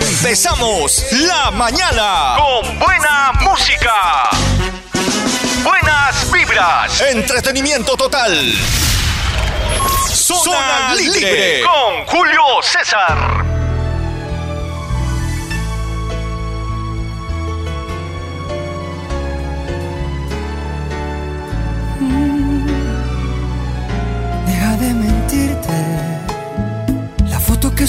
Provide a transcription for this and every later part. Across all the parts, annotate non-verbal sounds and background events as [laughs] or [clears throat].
Empezamos la mañana con buena música. Buenas vibras. Entretenimiento total. Zona, libre. con Julio César.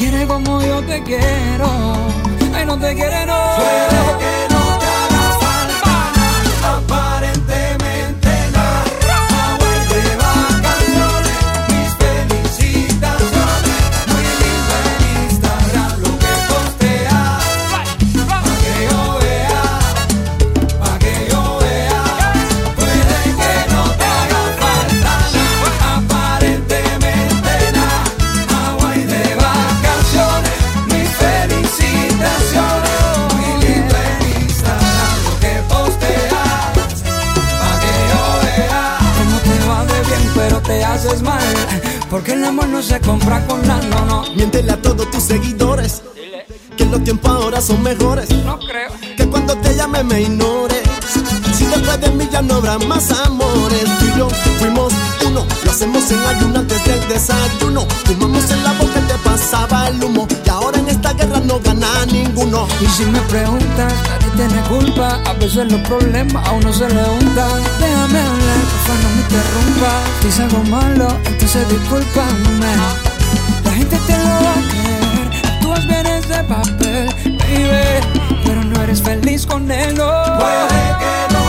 quiere como yo te quiero. Ay, no te quiere, no. Porque el amor no se compra con nada, no, no. Miéntele a todos tus seguidores que los tiempos ahora son mejores. No creo. Que cuando te llame me ignores. Después de mí ya no habrá más amores. Tú y yo fuimos uno. Lo hacemos en ayuno antes del desayuno. Fumamos en la boca y te pasaba el humo. Y ahora en esta guerra no gana ninguno. Y si me preguntas, nadie tiene culpa. A veces los problemas a uno se le hundan. Déjame hablar, porfa, no me interrumpas. Si hice algo malo, entonces discúlpame. La gente te lo va a creer. Tú bien de papel, baby. Pero no eres feliz con él, no. Puede que no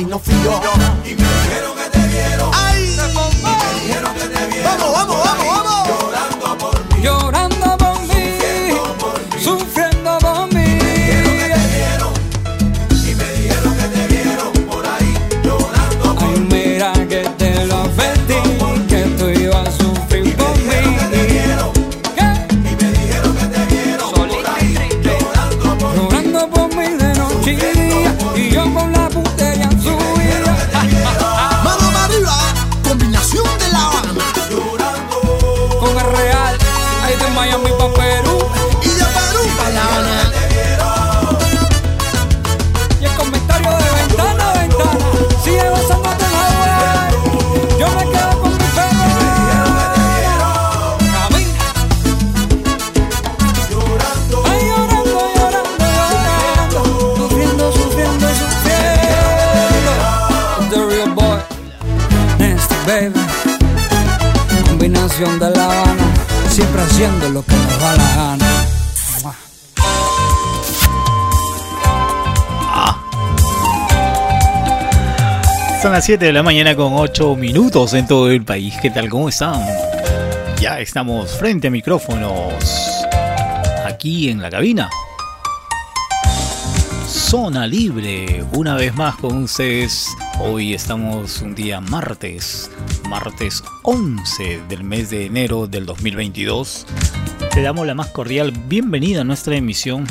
y no fui yo. Las 7 de la mañana con 8 minutos en todo el país. ¿Qué tal? ¿Cómo están? Ya estamos frente a micrófonos aquí en la cabina. Zona libre, una vez más con ustedes. Hoy estamos un día martes, martes 11 del mes de enero del 2022. Te damos la más cordial bienvenida a nuestra emisión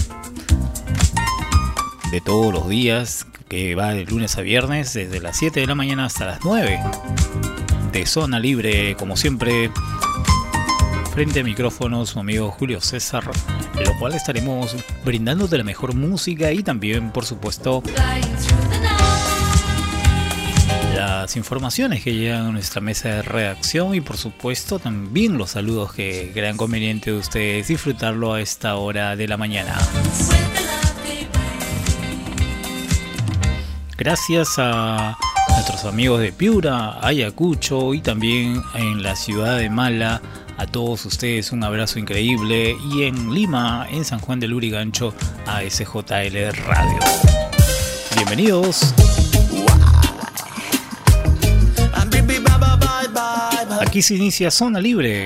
de todos los días, que va de lunes a viernes, desde las 7 de la mañana hasta las 9. De zona libre, como siempre, frente a micrófono su amigo Julio César, lo cual estaremos brindando de la mejor música y también, por supuesto, las informaciones que llegan a nuestra mesa de redacción y por supuesto también los saludos que crean conveniente de ustedes disfrutarlo a esta hora de la mañana. Gracias a nuestros amigos de Piura, Ayacucho y también en la ciudad de Mala. A todos ustedes un abrazo increíble y en Lima, en San Juan del Urigancho, a SJL Radio. Bienvenidos. Aquí se inicia Zona Libre.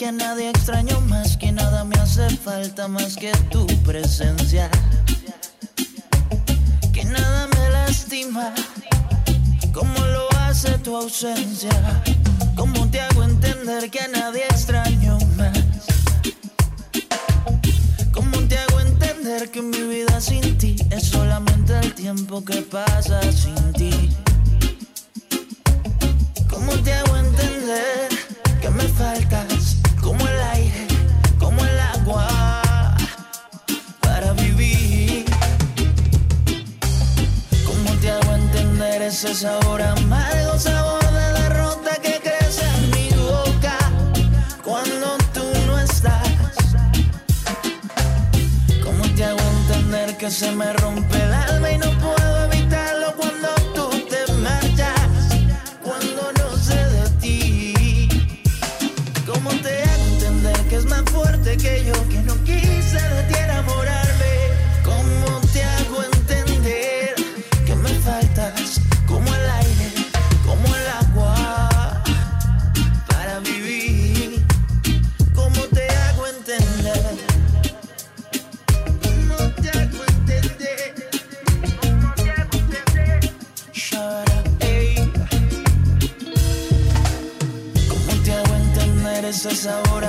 Que nadie extraño más, que nada me hace falta más que tu presencia? Que nada me lastima, como lo hace tu ausencia. ¿Cómo te hago entender que a nadie extraño más? ¿Cómo te hago entender que mi vida sin ti es solamente el tiempo que pasa sin ti? ¿Cómo te hago entender que me faltas como el aire, como el agua para vivir? ¿Cómo te hago entender ese sabor amargo, sabor de derrota que crece en mi boca cuando tú no estás? ¿Cómo te hago entender que se me rompe el alma y no entender ese sabor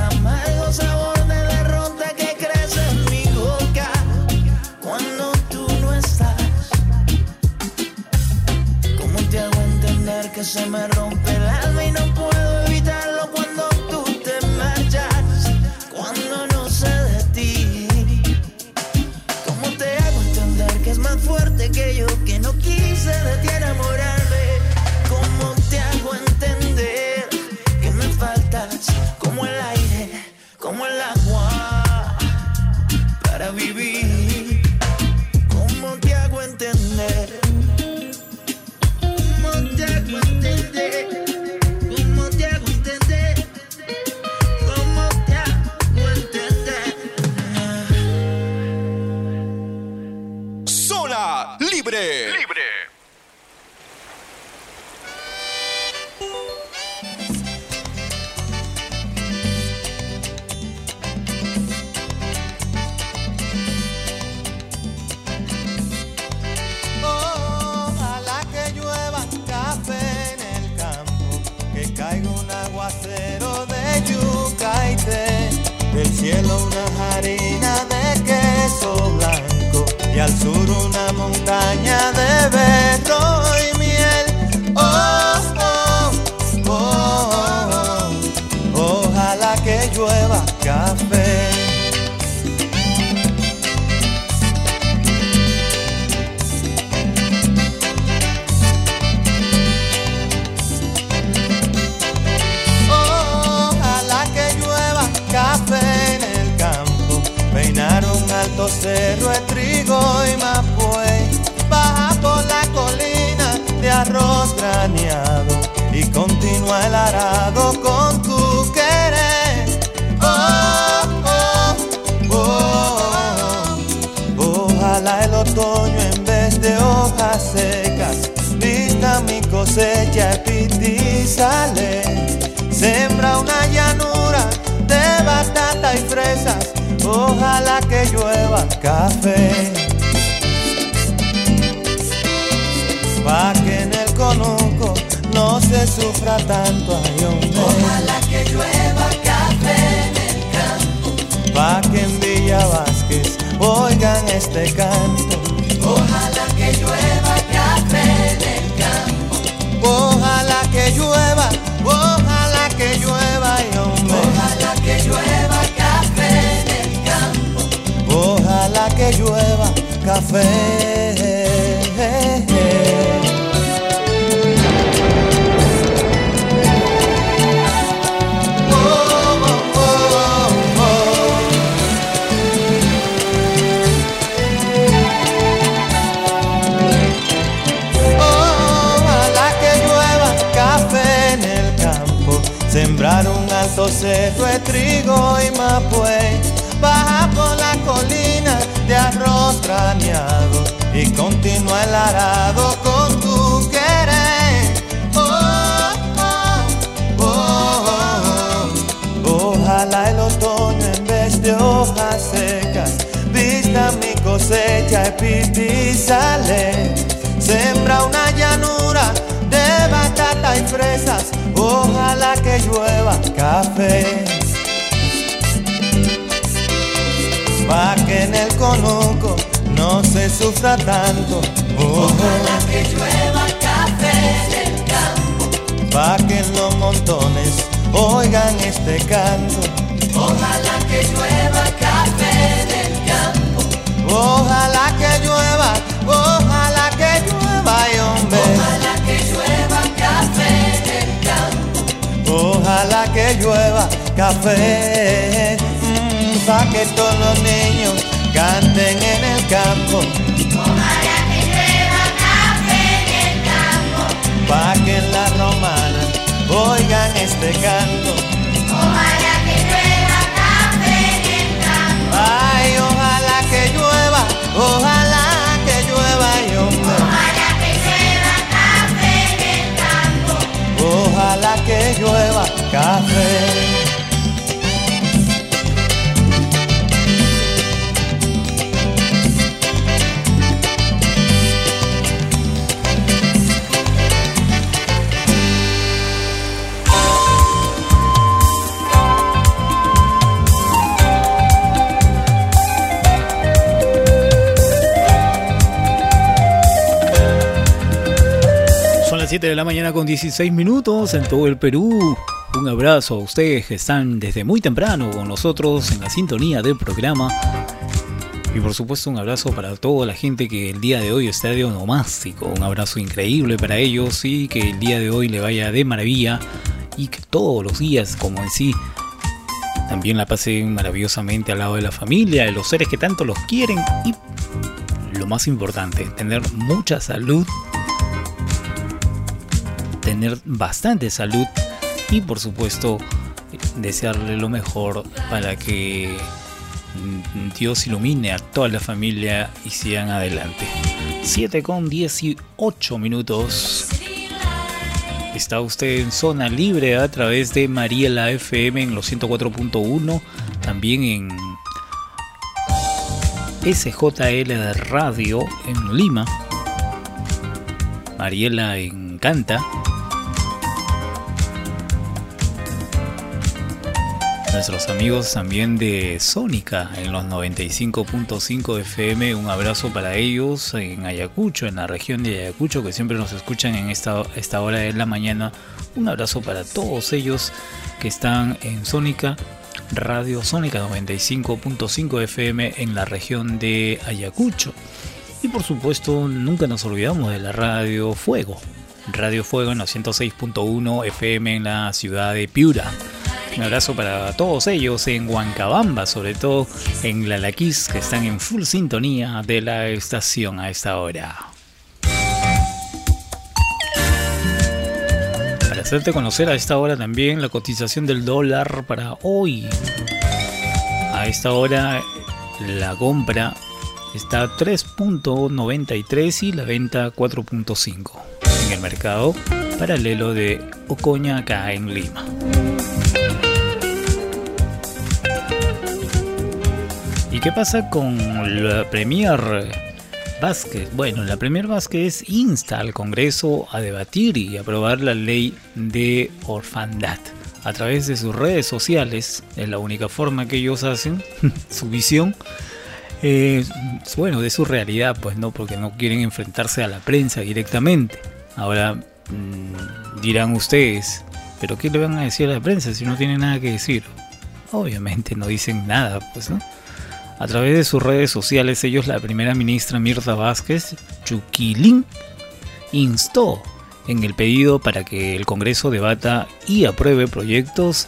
pipi sale Sembra una llanura de batata y fresas Ojalá que llueva café. Pa' que en el conuco no se sufra tanto. Ojalá que llueva café en el campo. Pa' que en los montones oigan este canto. Ojalá que llueva café. Ojalá que llueva, ojalá que llueva, y hombre. Ojalá que llueva café Ojalá que llueva café, mm, pa' que todos los niños canten en el campo. Ojalá que llueva café en el campo. Pa' que en la romana oigan este canto. 7 de la mañana con 16 minutos en todo el Perú. Un abrazo a ustedes que están desde muy temprano con nosotros en la sintonía del programa. Y por supuesto un abrazo para toda la gente que el día de hoy está de onomástico. Un abrazo increíble para ellos y que el día de hoy le vaya de maravilla. Y que todos los días, como en sí, también la pasen maravillosamente al lado de la familia, de los seres que tanto los quieren. Y lo más importante, tener mucha salud tener bastante salud y por supuesto desearle lo mejor para que Dios ilumine a toda la familia y sigan adelante. 7 con 18 minutos. Está usted en zona libre a través de Mariela FM en los 104.1, también en SJL de Radio en Lima. Mariela encanta. Nuestros amigos también de Sónica en los 95.5 FM, un abrazo para ellos en Ayacucho, en la región de Ayacucho, que siempre nos escuchan en esta, esta hora de la mañana. Un abrazo para todos ellos que están en Sónica, Radio Sónica 95.5 FM en la región de Ayacucho. Y por supuesto, nunca nos olvidamos de la Radio Fuego. Radio Fuego en los 106.1 FM en la ciudad de Piura. Un abrazo para todos ellos en Huancabamba, sobre todo en Lalaquís, que están en full sintonía de la estación a esta hora. Para hacerte conocer a esta hora también la cotización del dólar para hoy. A esta hora la compra está a 3.93 y la venta 4.5 en el mercado paralelo de Ocoña acá en Lima. ¿Y qué pasa con la Premier Vázquez? Bueno, la Premier Vázquez insta al Congreso a debatir y aprobar la ley de orfandad. A través de sus redes sociales, es la única forma que ellos hacen, [laughs] su visión, eh, bueno, de su realidad, pues no, porque no quieren enfrentarse a la prensa directamente. Ahora mmm, dirán ustedes, ¿pero qué le van a decir a la prensa si no tienen nada que decir? Obviamente no dicen nada, pues no. A través de sus redes sociales, ellos, la primera ministra Mirta Vázquez, Chuquilín, instó en el pedido para que el Congreso debata y apruebe proyectos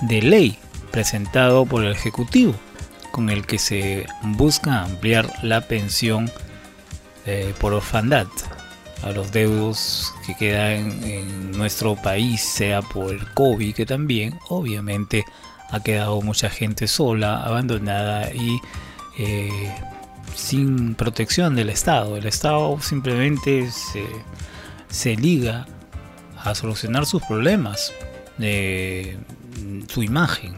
de ley presentado por el Ejecutivo, con el que se busca ampliar la pensión eh, por orfandad a los deudos que quedan en nuestro país, sea por el COVID, que también obviamente ha quedado mucha gente sola, abandonada y eh, sin protección del Estado. El Estado simplemente se, se liga a solucionar sus problemas, de su imagen.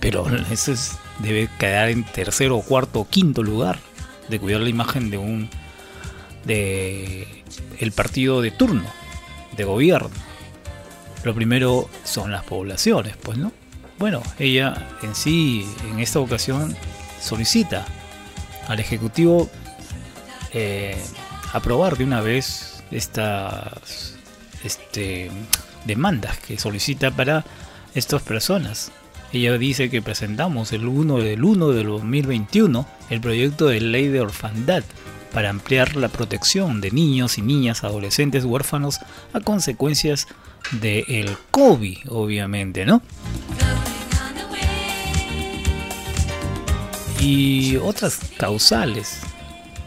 Pero eso debe quedar en tercero, cuarto o quinto lugar de cuidar la imagen de un de el partido de turno, de gobierno. Lo primero son las poblaciones, pues, ¿no? Bueno, ella en sí, en esta ocasión, solicita al Ejecutivo eh, aprobar de una vez estas este, demandas que solicita para estas personas. Ella dice que presentamos el 1 del 1 del 2021 el proyecto de ley de orfandad para ampliar la protección de niños y niñas, adolescentes huérfanos a consecuencias del COVID, obviamente, ¿no? Y otras causales.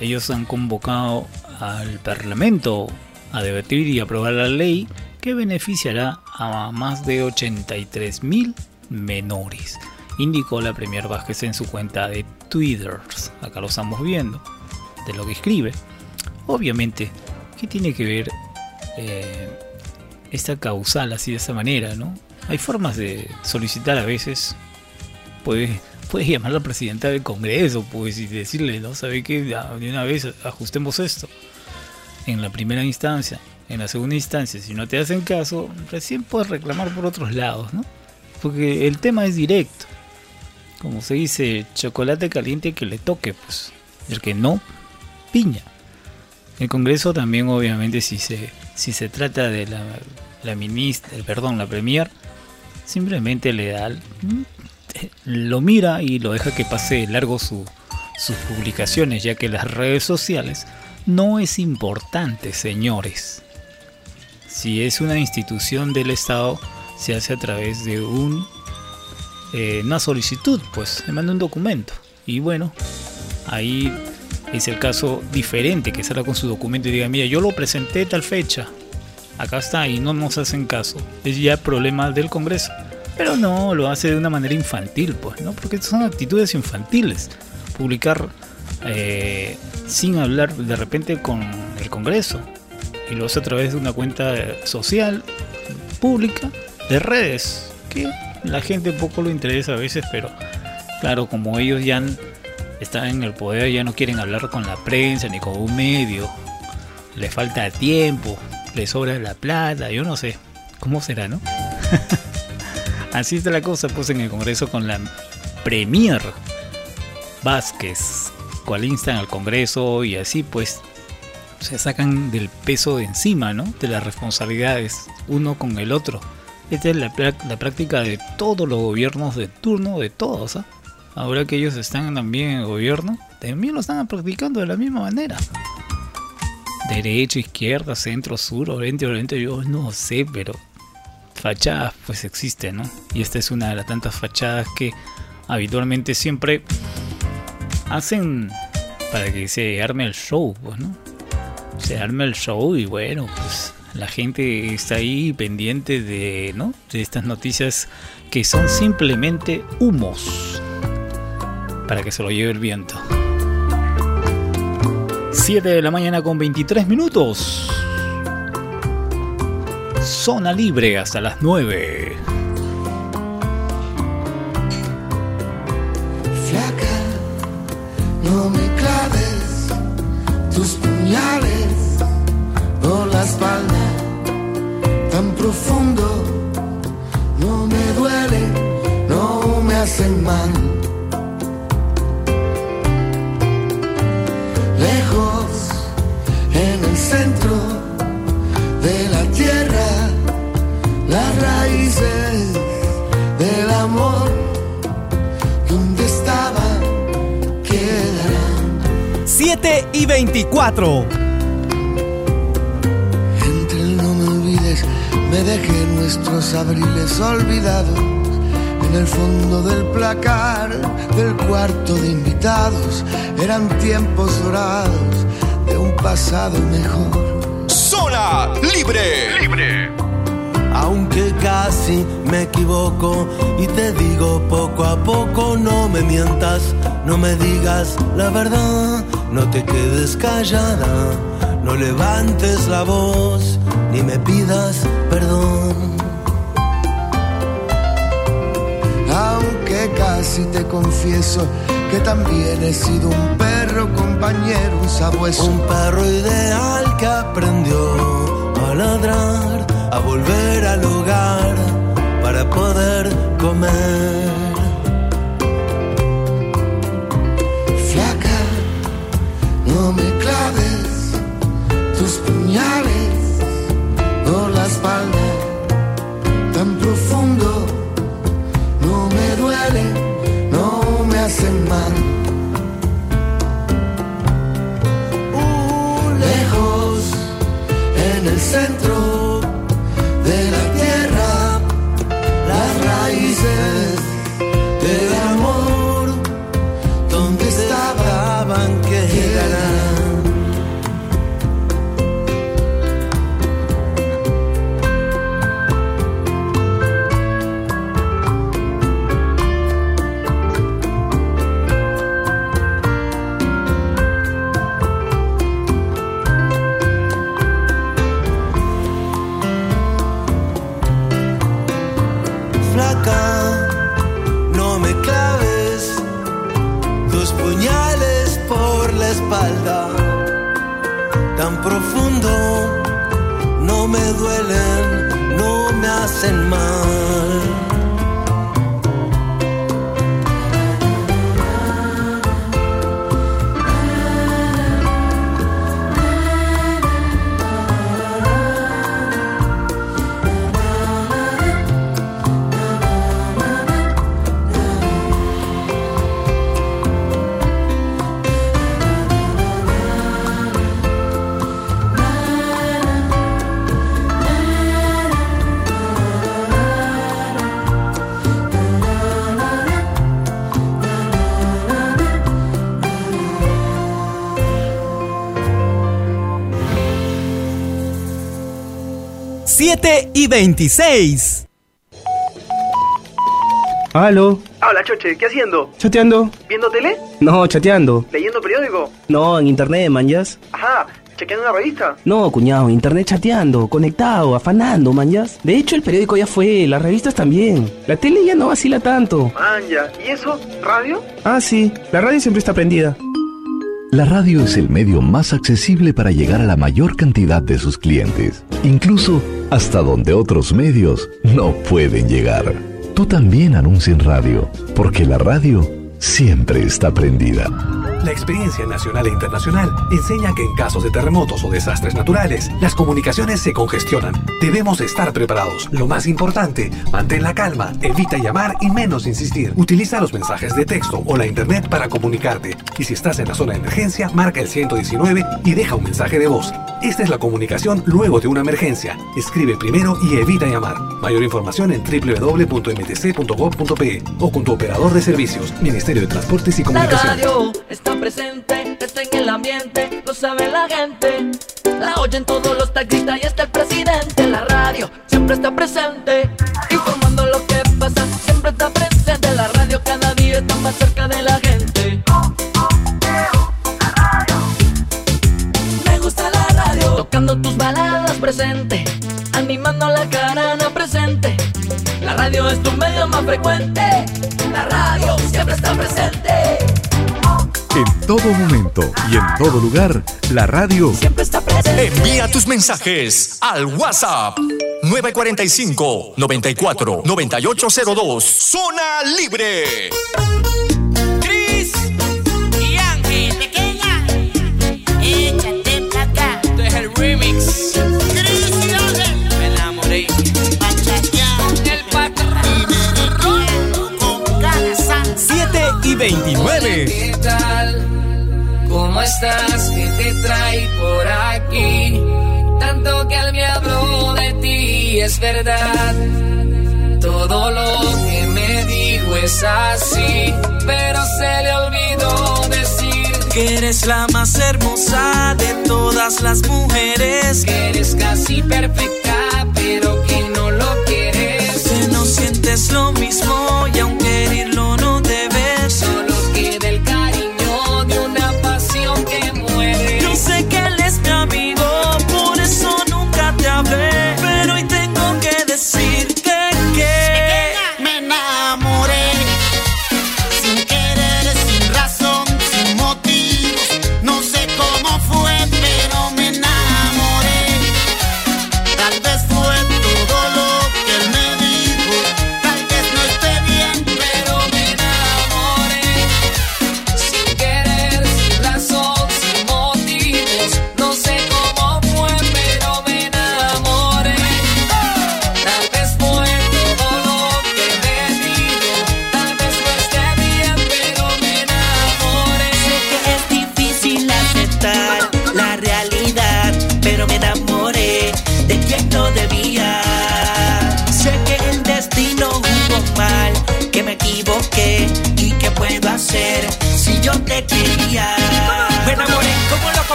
Ellos han convocado al Parlamento a debatir y aprobar la ley que beneficiará a más de 83 mil menores, indicó la Premier Vázquez en su cuenta de Twitter. Acá lo estamos viendo de lo que escribe. Obviamente, ¿qué tiene que ver eh, esta causal así de esta manera? ¿no? Hay formas de solicitar a veces, puedes, puedes llamar a la presidenta del Congreso pues, y decirle, ¿no? ¿Sabe que De una vez ajustemos esto. En la primera instancia, en la segunda instancia, si no te hacen caso, recién puedes reclamar por otros lados, ¿no? Porque el tema es directo. Como se dice, chocolate caliente que le toque, pues. El que no, piña. El Congreso también, obviamente, si se, si se trata de la, la ministra, perdón, la premier, simplemente le da, lo mira y lo deja que pase largo su, sus publicaciones, ya que las redes sociales no es importante, señores. Si es una institución del Estado, se hace a través de un, eh, una solicitud, pues se manda un documento. Y bueno, ahí es el caso diferente que salga con su documento y diga, mira, yo lo presenté tal fecha, acá está y no nos hacen caso. Es ya problema del Congreso. Pero no, lo hace de una manera infantil, pues, ¿no? Porque son actitudes infantiles. Publicar eh, sin hablar de repente con el Congreso. Y lo hace a través de una cuenta social, pública, de redes. Que la gente poco lo interesa a veces, pero claro, como ellos ya han están en el poder, ya no quieren hablar con la prensa ni con un medio. Les falta tiempo, les sobra la plata, yo no sé. ¿Cómo será, no? [laughs] Así está la cosa, pues en el Congreso con la Premier Vázquez, cual instan al Congreso y así pues se sacan del peso de encima, ¿no? De las responsabilidades uno con el otro. Esta es la, la práctica de todos los gobiernos de turno, de todos, ¿ah? Ahora que ellos están también en el gobierno, también lo están practicando de la misma manera. Derecha, izquierda, centro, sur, oriente, oriente, yo no sé, pero fachadas pues existen, ¿no? Y esta es una de las tantas fachadas que habitualmente siempre hacen para que se arme el show, pues, ¿no? Se arme el show y bueno, pues la gente está ahí pendiente de, ¿no? De estas noticias que son simplemente humos para que se lo lleve el viento. 7 de la mañana con 23 minutos. Zona libre hasta las 9. Flaca, no me claves tus puñales por la espalda tan profundo. No me duele, no me hacen mal. lejos, en el centro de la tierra, las raíces del amor, donde estaban, quedarán. 7 y 24. Entre no me olvides, me dejé nuestros abriles olvidados en el fondo del placar del cuarto de invitados eran tiempos dorados de un pasado mejor. Zona libre. Libre. Aunque casi me equivoco y te digo poco a poco, no me mientas, no me digas la verdad, no te quedes callada, no levantes la voz ni me pidas perdón. Casi te confieso que también he sido un perro compañero, un sabueso. Un perro ideal que aprendió a ladrar, a volver al hogar para poder comer. Flaca, no me claves tus puñales por la espalda tan profundo. No me hacen mal. Uh, lejos, en el centro de la tierra, las raíces del amor, donde estaban, quedarán. Y 26. Aló, Hola, Choche, ¿qué haciendo? chateando. ¿Viendo tele? No, chateando. ¿Leyendo periódico? No, en internet, manjas. Ajá, ¿chequeando una revista? No, cuñado, internet chateando, conectado, afanando, manjas. De hecho, el periódico ya fue, las revistas también. La tele ya no vacila tanto. Manja, ¿y eso? ¿Radio? Ah, sí, la radio siempre está prendida. La radio es el medio más accesible para llegar a la mayor cantidad de sus clientes, incluso hasta donde otros medios no pueden llegar. Tú también anuncia en radio, porque la radio siempre está prendida. La experiencia nacional e internacional enseña que en casos de terremotos o desastres naturales, las comunicaciones se congestionan. Debemos estar preparados. Lo más importante, mantén la calma, evita llamar y menos insistir. Utiliza los mensajes de texto o la internet para comunicarte. Y si estás en la zona de emergencia, marca el 119 y deja un mensaje de voz. Esta es la comunicación luego de una emergencia. Escribe primero y evita llamar. Mayor información en www.mtc.gov.pe o con tu operador de servicios, Ministerio de Transportes y La Comunicaciones. radio está presente, está en el ambiente, lo sabe la gente. La oyen todos los taxistas y hasta el presidente. La radio siempre está presente, informando lo que pasa, siempre está presente. La radio cada día está más cerca de la gente. Tocando tus baladas presente, animando la carana presente. La radio es tu medio más frecuente, la radio siempre está presente. En todo momento y en todo lugar, la radio Envía tus mensajes al WhatsApp 945 94 9802. Zona libre. 29. ¿Qué tal? ¿Cómo estás? ¿Qué te trae por aquí? Tanto que él me habló de ti, es verdad. Todo lo que me dijo es así, pero se le olvidó decir que eres la más hermosa de todas las mujeres, que eres casi perfecta, pero que no lo quieres, que no sientes lo mismo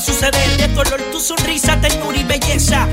suceder. De tu olor, tu sonrisa, ternura y belleza.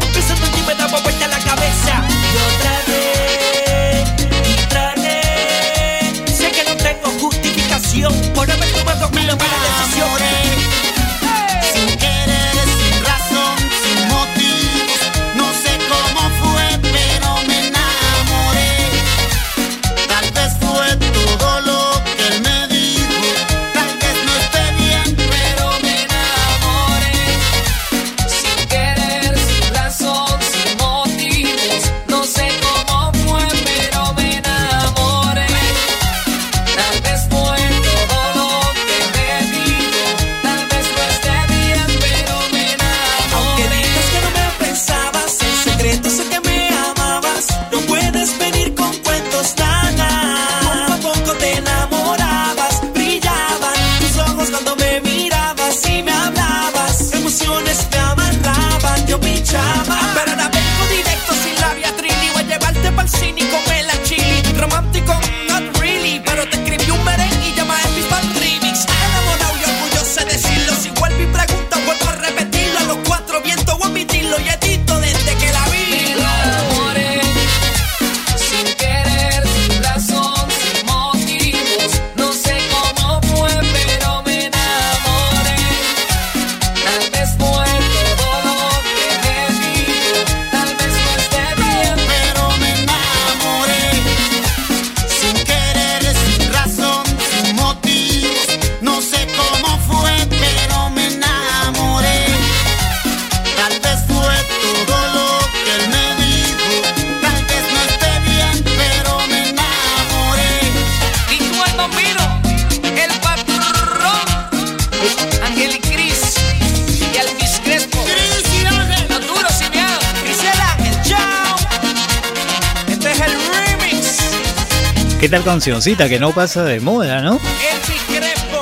Cancioncita que no pasa de moda, no?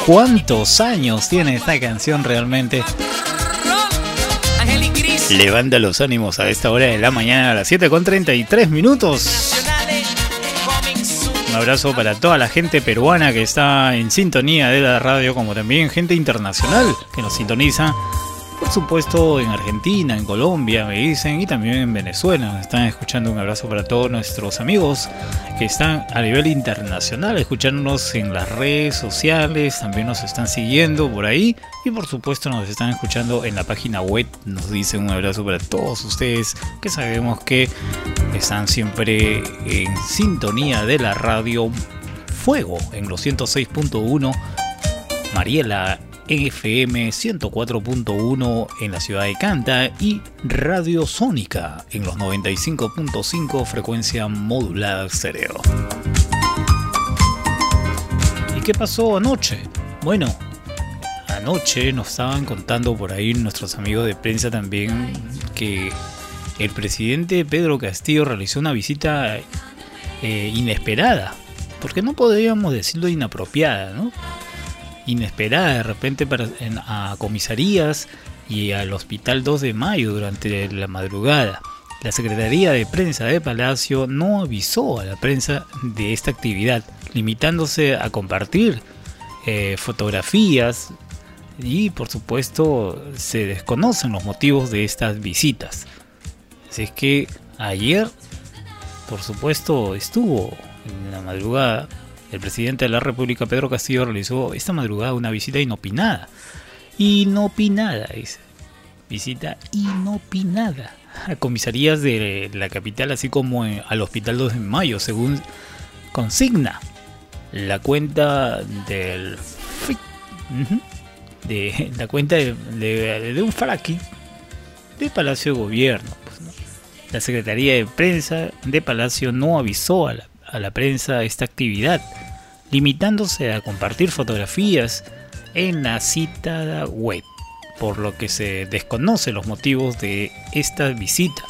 ¿Cuántos años tiene esta canción realmente? Levanta los ánimos a esta hora de la mañana a las 7 con 33 minutos. Un abrazo para toda la gente peruana que está en sintonía de la radio, como también gente internacional que nos sintoniza. Por supuesto en Argentina, en Colombia, me dicen, y también en Venezuela. Nos Están escuchando un abrazo para todos nuestros amigos que están a nivel internacional, escuchándonos en las redes sociales, también nos están siguiendo por ahí y por supuesto nos están escuchando en la página web. Nos dicen un abrazo para todos ustedes que sabemos que están siempre en sintonía de la radio Fuego en los 106.1. Mariela FM 104.1 en la ciudad de Canta y Radio Sónica en los 95.5 frecuencia modulada stereo. ¿Y qué pasó anoche? Bueno, anoche nos estaban contando por ahí nuestros amigos de prensa también que el presidente Pedro Castillo realizó una visita eh, inesperada, porque no podríamos decirlo inapropiada, ¿no? Inesperada de repente para, a comisarías y al Hospital 2 de Mayo durante la madrugada. La Secretaría de Prensa de Palacio no avisó a la prensa de esta actividad, limitándose a compartir eh, fotografías y por supuesto se desconocen los motivos de estas visitas. Así es que ayer, por supuesto, estuvo en la madrugada. El presidente de la República, Pedro Castillo, realizó esta madrugada una visita inopinada. Inopinada, dice. Visita inopinada a comisarías de la capital, así como en- al Hospital 2 de Mayo, según consigna la cuenta del de la cuenta de, de- un fraki de Palacio de Gobierno. pues. La Secretaría de Prensa de Palacio no avisó a la, a la prensa esta actividad, limitándose a compartir fotografías en la citada web, por lo que se desconoce los motivos de esta visita.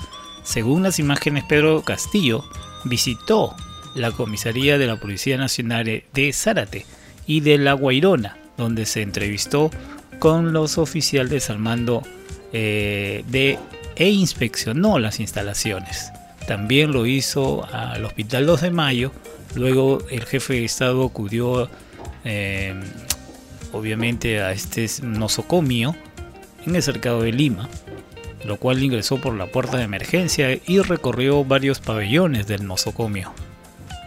Según las imágenes, Pedro Castillo visitó la comisaría de la Policía Nacional de Zárate y de La Guairona, donde se entrevistó con los oficiales al mando eh, de, e inspeccionó las instalaciones. También lo hizo al Hospital 2 de Mayo. Luego el jefe de Estado acudió eh, obviamente a este nosocomio en el cercado de Lima, lo cual ingresó por la puerta de emergencia y recorrió varios pabellones del nosocomio.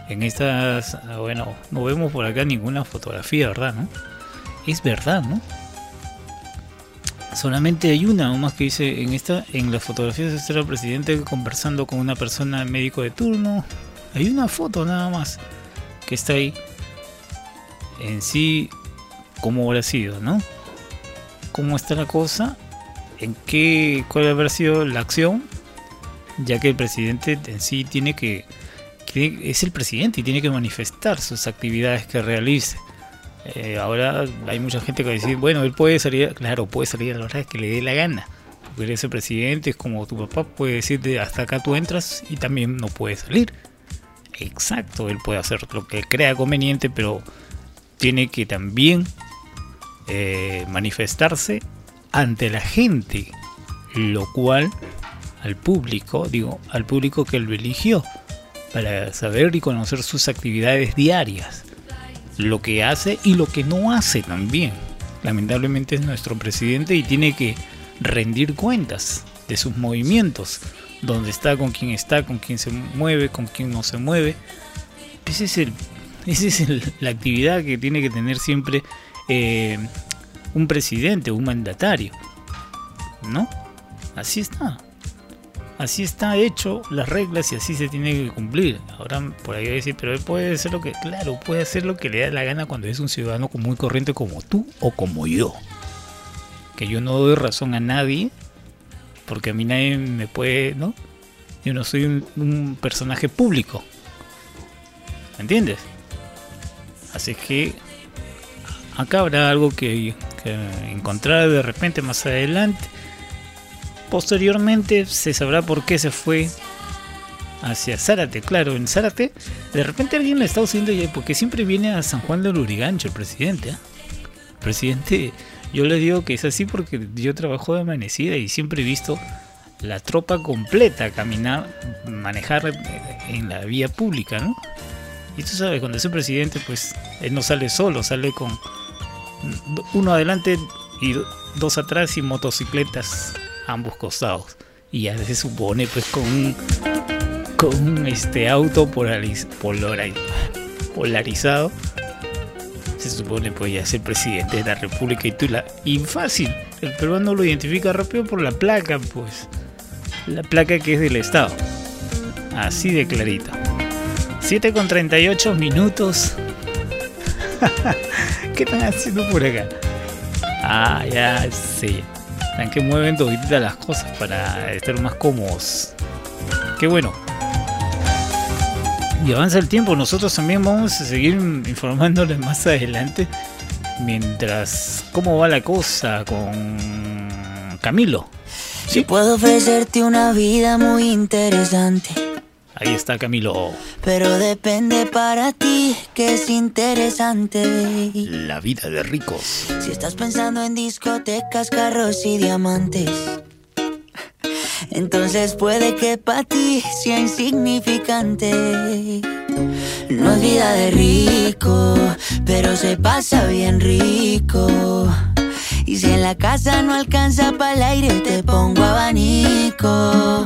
En estas, bueno, no vemos por acá ninguna fotografía, ¿verdad? ¿No? Es verdad, ¿no? Solamente hay una, más que dice, en esta, en las fotografías está el presidente conversando con una persona médico de turno. Hay una foto nada más que está ahí. En sí, ¿cómo habrá sido, no? ¿Cómo está la cosa? ¿En qué, cuál habrá sido la acción? Ya que el presidente en sí tiene que- es el presidente y tiene que manifestar sus actividades que realice. Eh, ahora hay mucha gente que decir, bueno, él puede salir, claro, puede salir a la hora que le dé la gana. Porque él es el presidente, es como tu papá puede decirte hasta acá tú entras y también no puede salir. Exacto, él puede hacer lo que crea conveniente, pero tiene que también eh, manifestarse ante la gente, lo cual al público, digo, al público que lo eligió, para saber y conocer sus actividades diarias, lo que hace y lo que no hace también. Lamentablemente es nuestro presidente y tiene que rendir cuentas de sus movimientos, dónde está, con quién está, con quién se mueve, con quién no se mueve. Ese es el, esa es [laughs] la actividad que tiene que tener siempre eh, un presidente, un mandatario. ¿No? Así está. Así está hecho las reglas y así se tiene que cumplir. Ahora por ahí va a decir, pero él puede hacer lo que, claro, puede hacer lo que le da la gana cuando es un ciudadano común y corriente como tú o como yo. Que yo no doy razón a nadie, porque a mí nadie me puede, ¿no? Yo no soy un, personaje público. ¿Me entiendes? Así que acá habrá algo que encontrar de repente más adelante. Posteriormente se sabrá por qué se fue hacia Zárate. Claro, en Zárate de repente alguien le está diciendo ya, porque siempre viene a San Juan del Urigancho el presidente. ¿eh? Presidente, yo le digo que es así porque yo trabajo de amanecida y siempre he visto la tropa completa caminar, manejar en la vía pública, ¿no? Y tú sabes, cuando es el presidente, pues él no sale solo, sale con uno adelante y do- dos atrás y motocicletas ambos costados. Y ya se supone, pues, con con este, auto polariz- polari- polarizado, se supone, pues, ya es el presidente de la República y tú la. Y fácil, el peruano lo identifica rápido por la placa, pues. La placa que es del Estado. Así de clarito. 7 con 38 minutos. [laughs] ¿Qué están haciendo por acá? Ah, ya sé. Están que mueven toditas las cosas para estar más cómodos. Qué bueno. Y avanza el tiempo, nosotros también vamos a seguir informándoles más adelante. Mientras, ¿cómo va la cosa con Camilo? Si puedo ofrecerte una vida muy interesante. Ahí está Camilo. Pero depende para ti que es interesante. La vida de ricos. Si estás pensando en discotecas, carros y diamantes. Entonces puede que para ti sea insignificante. No es vida de rico, pero se pasa bien rico. Y si en la casa no alcanza para el aire, te pongo abanico.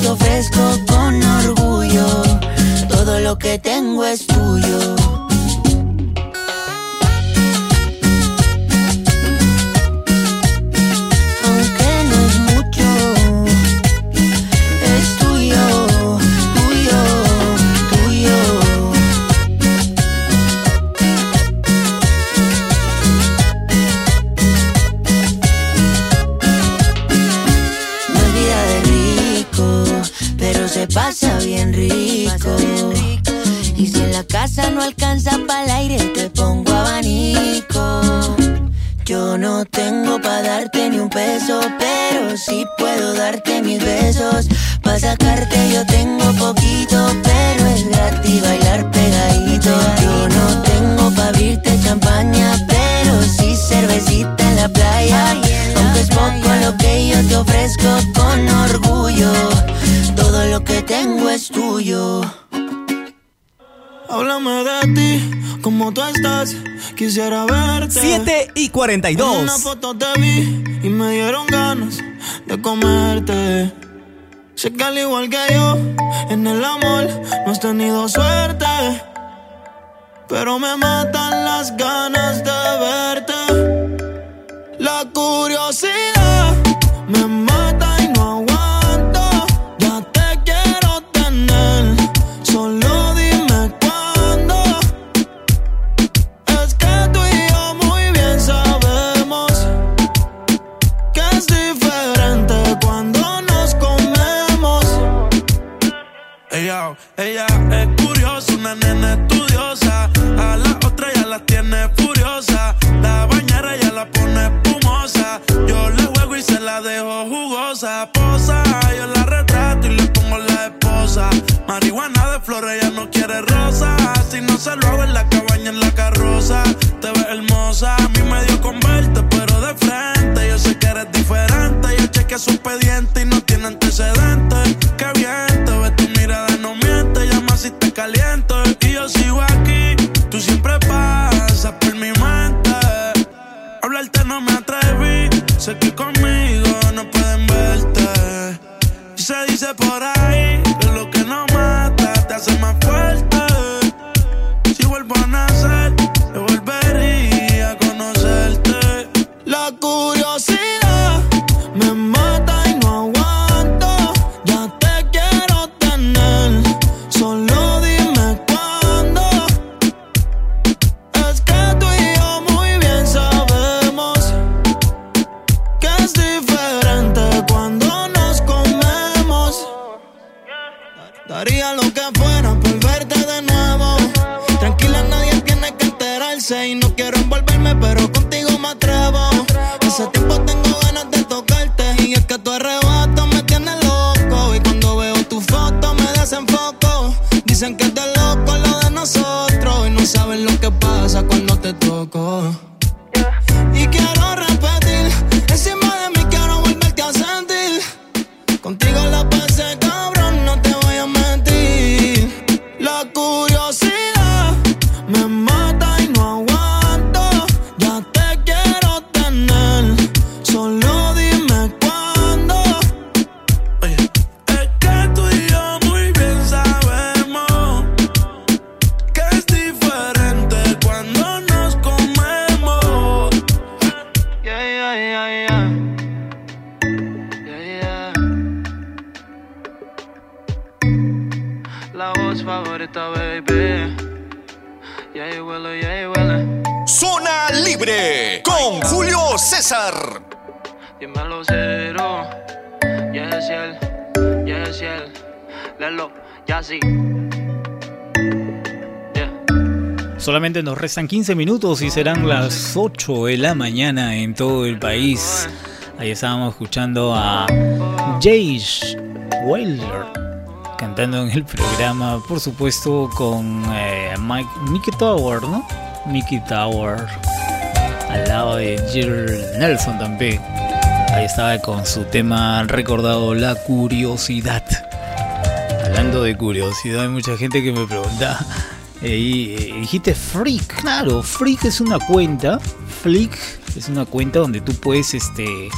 te ofrezco con orgullo, todo lo que tengo es tuyo. Quisiera verte. 7 y 42. En una foto te vi y me dieron ganas de comerte. Sé que al igual que yo, en el amor no has tenido suerte. Pero me matan las ganas de verte. Restan 15 minutos y serán las 8 de la mañana en todo el país. Ahí estábamos escuchando a Jace Wailer cantando en el programa, por supuesto, con eh, Mike, Mickey Tower, ¿no? Mickey Tower, al lado de Jill Nelson también. Ahí estaba con su tema recordado, La Curiosidad. Hablando de curiosidad, hay mucha gente que me pregunta. Eh, y, eh, dijiste Freak, claro, Freak es una cuenta. Flick es una cuenta donde tú puedes, este.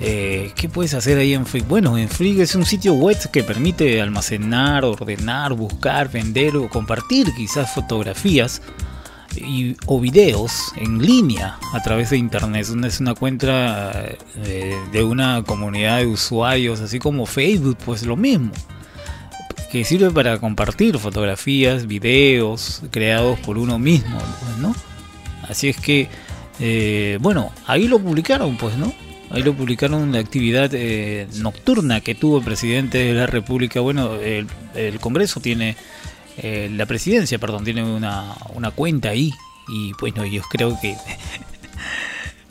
eh, ¿Qué puedes hacer ahí en Freak? Bueno, en Freak es un sitio web que permite almacenar, ordenar, buscar, vender o compartir quizás fotografías y, o videos en línea a través de internet. Es una cuenta de una comunidad de usuarios, así como Facebook, pues lo mismo. Que sirve para compartir fotografías, videos creados por uno mismo, pues, ¿no? Así es que, eh, bueno, ahí lo publicaron, pues, ¿no? Ahí lo publicaron la actividad eh, nocturna que tuvo el presidente de la República. Bueno, el, Congreso tiene, eh, la presidencia, perdón, tiene una, una cuenta ahí. Y bueno, yo creo que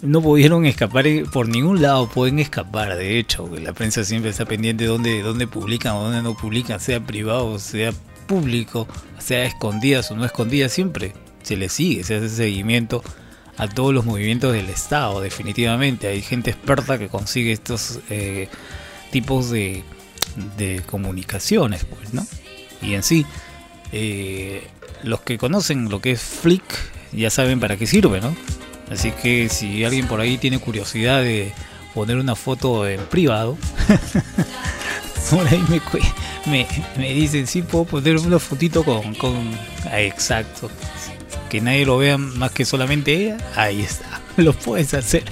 no pudieron escapar por ningún lado, pueden escapar. De hecho, la prensa siempre está pendiente de dónde, dónde publican o dónde no publican, sea privado, sea público, sea escondidas o no escondidas, siempre se le sigue, se hace seguimiento a todos los movimientos del Estado, definitivamente. Hay gente experta que consigue estos eh, tipos de, de comunicaciones, pues, ¿no? Y en sí, eh, los que conocen lo que es Flick ya saben para qué sirve, ¿no? Así que si alguien por ahí tiene curiosidad de poner una foto en privado, [laughs] por ahí me, dicen, sí, puedo poner una fotito con... con... Ah, exacto. Que nadie lo vea más que solamente ella. Ahí está. [laughs] Lo puedes hacer.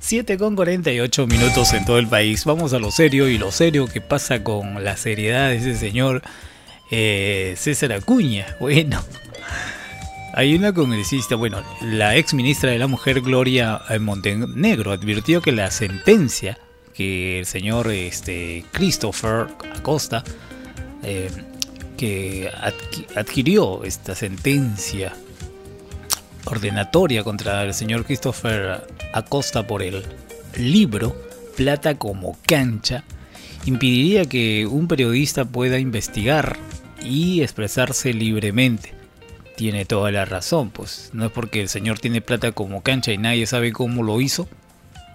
7 con 48 minutos en todo el país. Vamos a lo serio y lo serio que pasa con la seriedad de ese señor eh, César Acuña. Bueno, hay una congresista, bueno, la ex ministra de la Mujer Gloria eh, Montenegro advirtió que la sentencia que el señor este, Christopher Acosta, eh, que adqui- adquirió esta sentencia ordenatoria contra el señor Christopher Acosta por el libro Plata como cancha, impediría que un periodista pueda investigar y expresarse libremente. Tiene toda la razón, pues no es porque el señor tiene plata como cancha y nadie sabe cómo lo hizo.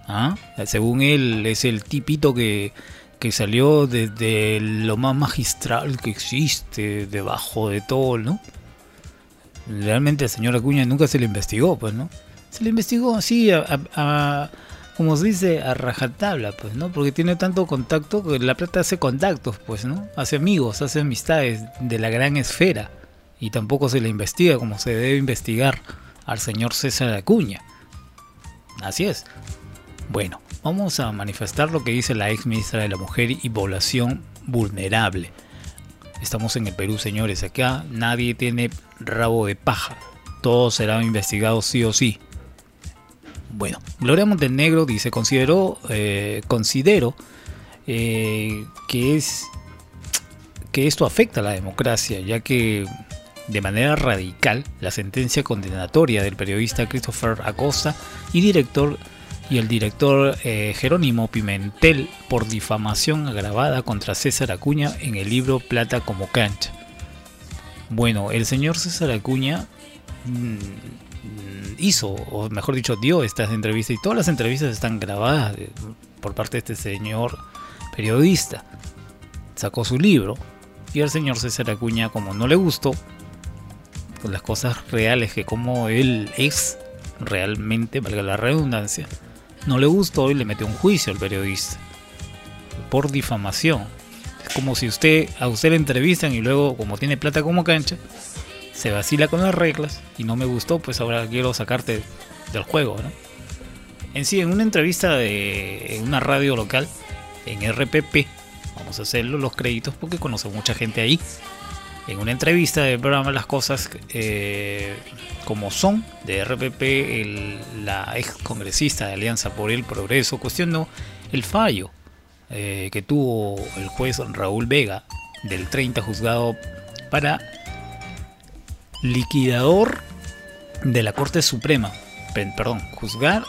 ¿Ah? Según él es el tipito que, que salió desde lo más magistral que existe, debajo de todo, ¿no? Realmente al señor Acuña nunca se le investigó, pues, ¿no? Se le investigó así, a, como se dice, a rajatabla, pues, ¿no? Porque tiene tanto contacto que la plata hace contactos, pues, ¿no? Hace amigos, hace amistades de la gran esfera. Y tampoco se le investiga como se debe investigar al señor César Acuña. Así es. Bueno, vamos a manifestar lo que dice la ex ministra de la Mujer y Población Vulnerable. Estamos en el Perú, señores. Acá nadie tiene rabo de paja. Todo será investigado sí o sí. Bueno, Gloria Montenegro dice, consideró, eh, considero eh, que es que esto afecta a la democracia, ya que de manera radical la sentencia condenatoria del periodista Christopher Acosta y director y el director eh, Jerónimo Pimentel por difamación agravada contra César Acuña en el libro Plata como cancha. Bueno, el señor César Acuña mm, hizo, o mejor dicho, dio estas entrevistas y todas las entrevistas están grabadas por parte de este señor periodista. Sacó su libro y el señor César Acuña, como no le gustó, las cosas reales que como él es realmente, valga la redundancia, no le gustó y le metió un juicio al periodista por difamación. Es como si usted a usted le entrevistan y luego como tiene plata como cancha, se vacila con las reglas y no me gustó, pues ahora quiero sacarte del juego, ¿no? En sí, en una entrevista de en una radio local, en RPP, vamos a hacerlo los créditos porque conozco mucha gente ahí. En una entrevista del programa Las Cosas eh, como son de RPP, la ex congresista de Alianza por el Progreso cuestionó el fallo eh, que tuvo el juez Raúl Vega del 30 juzgado para liquidador de la Corte Suprema, perdón, juzgar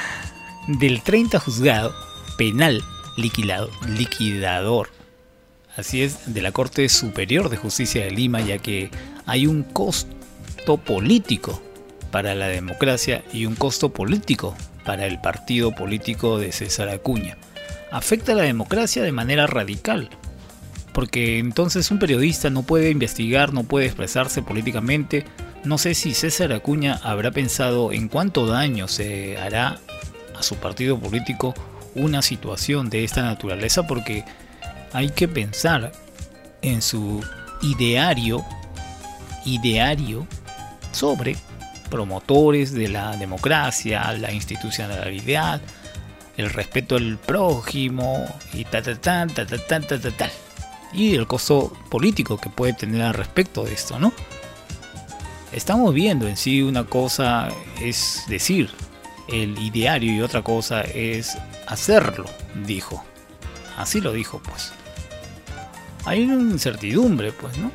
[laughs] del 30 juzgado penal liquidado, liquidador. Así es, de la Corte Superior de Justicia de Lima, ya que hay un costo político para la democracia y un costo político para el partido político de César Acuña. Afecta a la democracia de manera radical, porque entonces un periodista no puede investigar, no puede expresarse políticamente. No sé si César Acuña habrá pensado en cuánto daño se hará a su partido político una situación de esta naturaleza, porque hay que pensar en su ideario, ideario sobre promotores de la democracia, la institucionalidad, el respeto al prójimo y ta ta ta ta ta ta ta ta, ta. y el costo político que puede tener al respecto de esto, ¿no? Estamos viendo en sí una cosa es decir el ideario y otra cosa es hacerlo, dijo. Así lo dijo, pues. Hay una incertidumbre, pues, ¿no?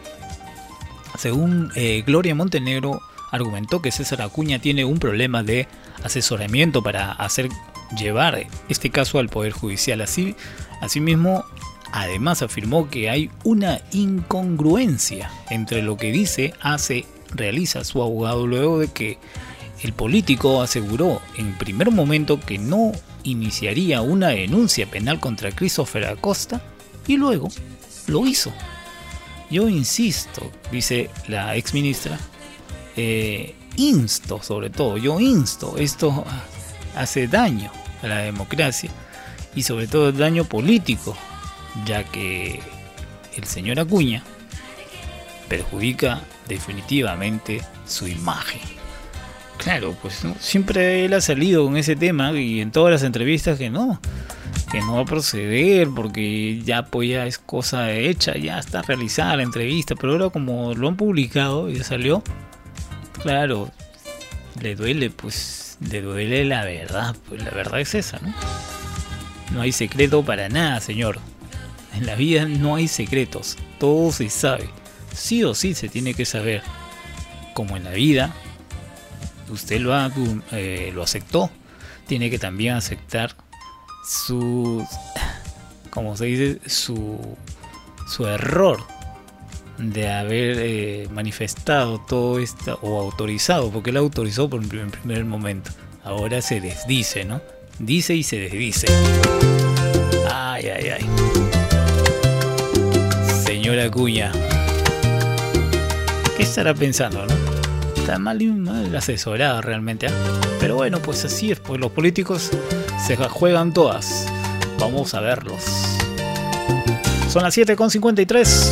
Según eh, Gloria Montenegro, argumentó que César Acuña tiene un problema de asesoramiento para hacer llevar este caso al Poder Judicial. Así, asimismo, además afirmó que hay una incongruencia entre lo que dice, hace, realiza su abogado luego de que el político aseguró en primer momento que no iniciaría una denuncia penal contra Christopher Acosta y luego lo hizo. Yo insisto, dice la ex ministra, eh, insto sobre todo, yo insto, esto hace daño a la democracia y sobre todo daño político, ya que el señor Acuña perjudica definitivamente su imagen. Claro, pues siempre él ha salido con ese tema y en todas las entrevistas que no, que no va a proceder porque ya pues ya es cosa hecha, ya está realizada la entrevista, pero ahora como lo han publicado y salió, claro, le duele pues, le duele la verdad, pues la verdad es esa, ¿no? No hay secreto para nada, señor. En la vida no hay secretos, todo se sabe, sí o sí se tiene que saber. Como en la vida, usted lo, ha, eh, lo aceptó, tiene que también aceptar su, como se dice, su, su error de haber eh, manifestado todo esto o autorizado, porque él autorizó por un primer, momento. Ahora se desdice, ¿no? Dice y se desdice. Ay, ay, ay. Señora Acuña. ¿Qué estará pensando, no? Está mal, mal asesorada realmente. ¿eh? Pero bueno, pues así es, pues los políticos se juegan todas. Vamos a verlos. Son las 7.53.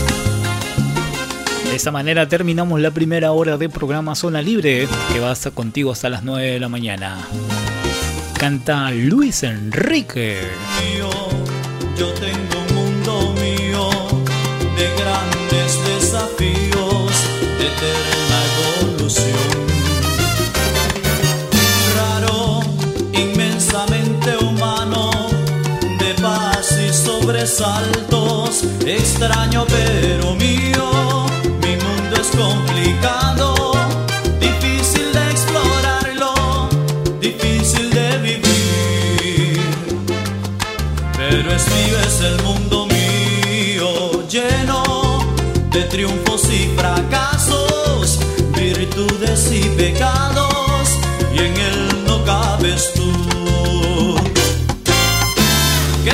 De esta manera terminamos la primera hora de programa Zona Libre, que va a estar contigo hasta las 9 de la mañana. Canta Luis Enrique. Yo tengo un mundo mío de grandes desafíos, de y sobresaltos, extraño pero mío, mi mundo es complicado, difícil de explorarlo, difícil de vivir. Pero es mío, es el mundo mío, lleno de triunfos y fracasos, virtudes y pecados, y en él no cabes tú. ¿Qué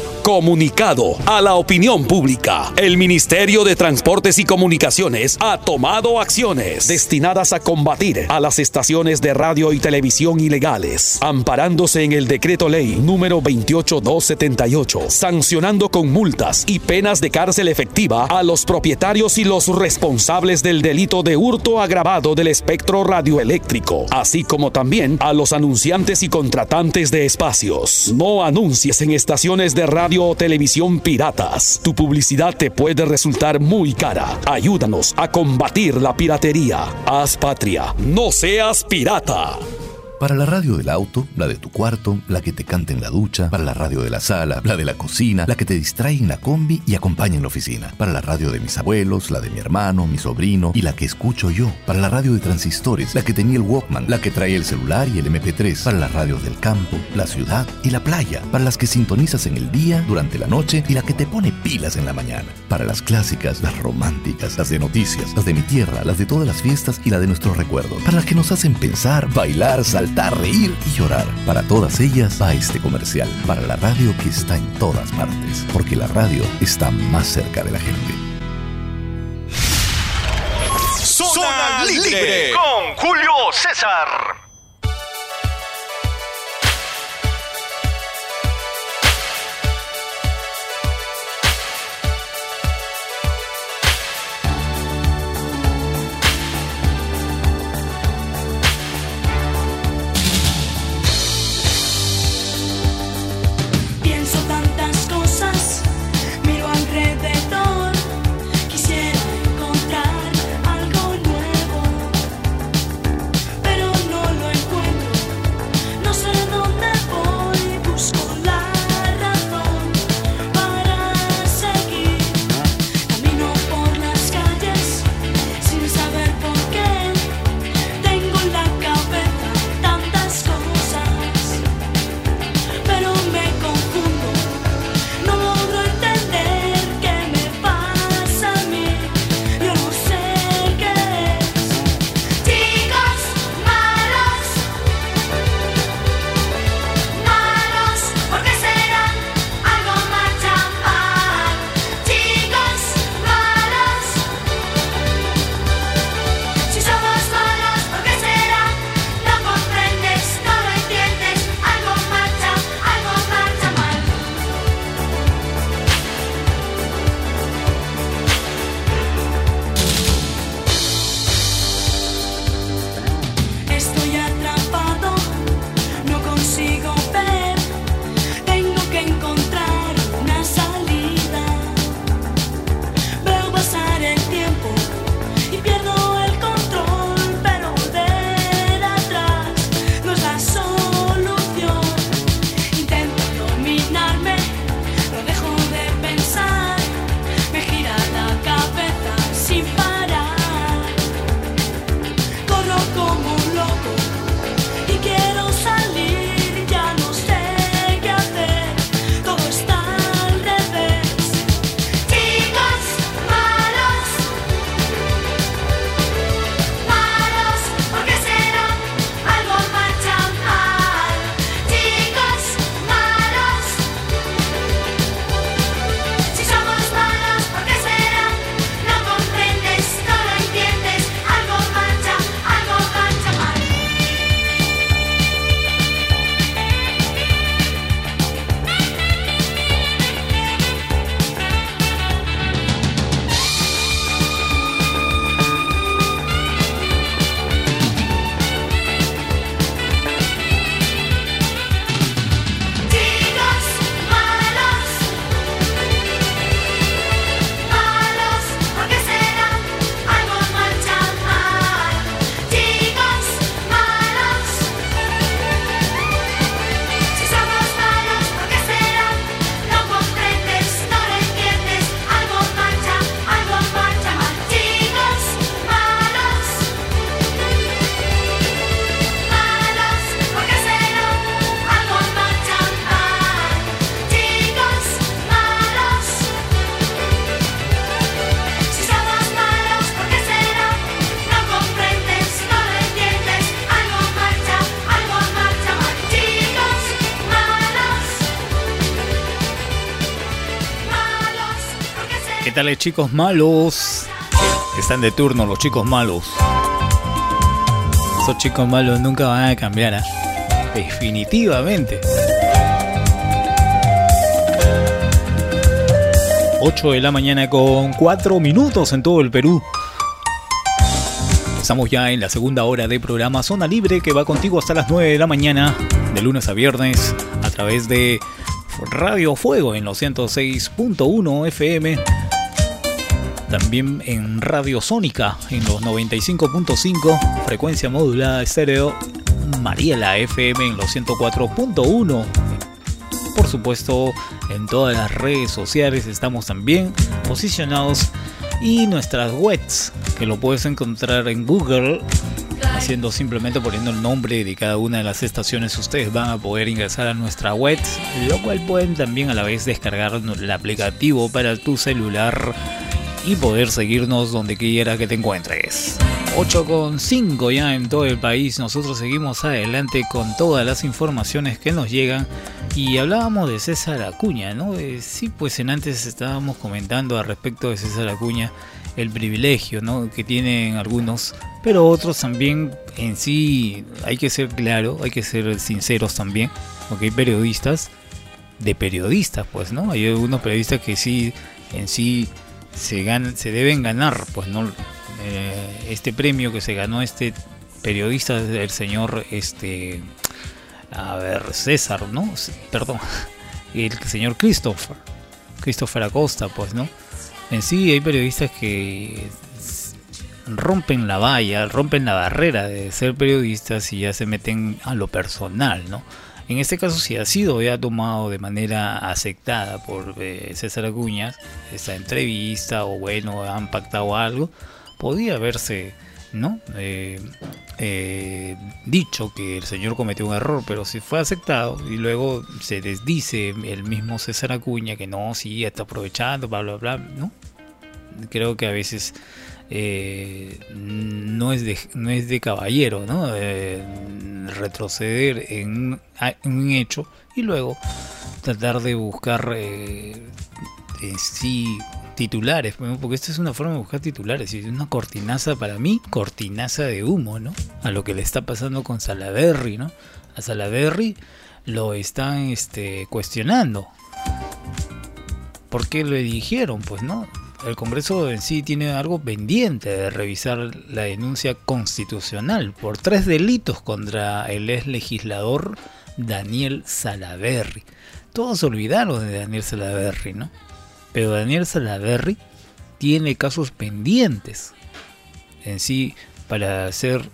Comunicado a la opinión pública. El Ministerio de Transportes y Comunicaciones ha tomado acciones destinadas a combatir a las estaciones de radio y televisión ilegales, amparándose en el decreto ley número 28278, sancionando con multas y penas de cárcel efectiva a los propietarios y los responsables del delito de hurto agravado del espectro radioeléctrico, así como también a los anunciantes y contratantes de espacios. No anuncies en estaciones de radio televisión piratas. Tu publicidad te puede resultar muy cara. Ayúdanos a combatir la piratería. Haz patria. No seas pirata. Para la radio del auto, la de tu cuarto, la que te canta en la ducha, para la radio de la sala, la de la cocina, la que te distrae en la combi y acompaña en la oficina, para la radio de mis abuelos, la de mi hermano, mi sobrino y la que escucho yo, para la radio de transistores, la que tenía el Walkman, la que trae el celular y el MP3, para las radios del campo, la ciudad y la playa, para las que sintonizas en el día, durante la noche y la que te pone pilas en la mañana, para las clásicas, las románticas, las de noticias, las de mi tierra, las de todas las fiestas y la de nuestros recuerdos, para las que nos hacen pensar, bailar, saltar, reír y llorar. Para todas ellas va este comercial, para la radio que está en todas partes, porque la radio está más cerca de la gente. Zona Libre con Julio César. Chicos malos? Están de turno los chicos malos. Esos chicos malos nunca van a cambiar, ¿ah? Definitivamente. 8 de la mañana con 4 minutos en todo el Perú. Estamos ya en la segunda hora de programa Zona Libre que va contigo hasta las 9 de la mañana, de lunes a viernes, a través de Radio Fuego en los 106.1 FM. También en Radio Sónica en los 95.5, frecuencia modulada estéreo Mariela FM en los 104.1. Por supuesto, en todas las redes sociales estamos también posicionados y nuestras webs que lo puedes encontrar en Google haciendo simplemente poniendo el nombre de cada una de las estaciones ustedes van a poder ingresar a nuestra web lo cual pueden también a la vez descargar el aplicativo para tu celular y poder seguirnos donde quiera que te encuentres 8.5 ya en todo el país nosotros seguimos adelante con todas las informaciones que nos llegan y hablábamos de César Acuña, ¿no? Eh, sí, pues en antes estábamos comentando al respecto de César Acuña el privilegio, ¿no? Que tienen algunos, pero otros también en sí hay que ser claro, hay que ser sinceros también, porque hay periodistas de periodistas, pues, ¿no? Hay algunos periodistas que sí en sí se ganan, se deben ganar, pues, ¿no? Eh, este premio que se ganó este periodista el señor este a ver, César, ¿no? Perdón, [laughs] el señor Christopher, Christopher Acosta, pues, ¿no? En sí hay periodistas que rompen la valla, rompen la barrera de ser periodistas y ya se meten a lo personal, ¿no? En este caso, si ha sido ya tomado de manera aceptada por eh, César Acuña esta entrevista, o bueno, han pactado algo, podía verse ¿no? Eh, eh, dicho que el señor cometió un error, pero si fue aceptado y luego se desdice el mismo César Acuña que no, sí, está aprovechando, bla, bla, bla, ¿no? Creo que a veces eh, no, es de, no es de caballero, ¿no? retroceder en un, hecho y luego tratar de buscar en sí titulares, porque esta es una forma de buscar titulares, es una cortinaza para mí, cortinaza de humo, ¿no? A lo que le está pasando con Salaberry, ¿no? A Salaberry lo están este, cuestionando. ¿Por qué lo dijeron? Pues no. El Congreso en sí tiene algo pendiente de revisar la denuncia constitucional por tres delitos contra el ex legislador Daniel Salaberry. Todos olvidaron de Daniel Salaberry, ¿no? Pero Daniel Salaverry tiene casos pendientes en sí para ser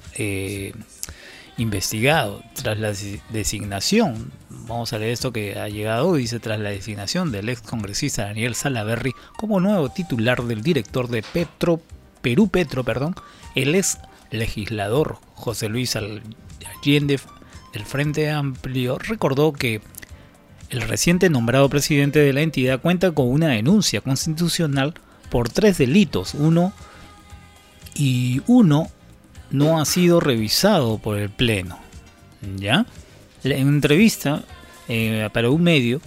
investigado tras la designación. Vamos a leer esto que ha llegado, dice tras la designación del ex congresista Daniel Salaverry como nuevo titular del director de Petro, Perú Petro, perdón, el ex legislador José Luis Allende del Frente Amplio recordó que el reciente nombrado presidente de la entidad cuenta con una denuncia constitucional por tres delitos. Uno y uno no ha sido revisado por el Pleno. ¿Ya? En entrevista eh, para un medio,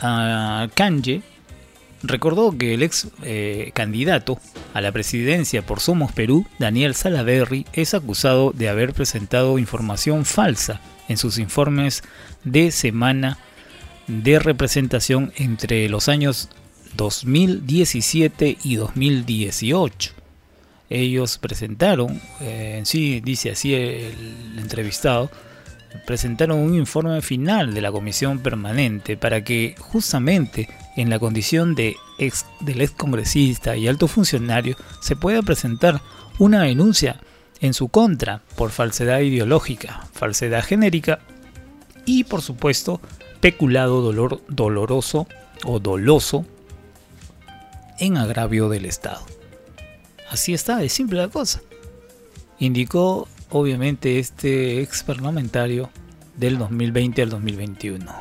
a Kanye recordó que el ex eh, candidato a la presidencia por Somos Perú, Daniel Salaverry, es acusado de haber presentado información falsa en sus informes de semana de representación entre los años 2017 y 2018. Ellos presentaron, eh, en sí dice así el entrevistado, presentaron un informe final de la comisión permanente para que justamente en la condición de ex, del ex congresista y alto funcionario se pueda presentar una denuncia en su contra por falsedad ideológica, falsedad genérica y por supuesto peculado dolor, doloroso o doloso en agravio del Estado. Así está, es simple la cosa. Indicó obviamente este ex parlamentario del 2020 al 2021.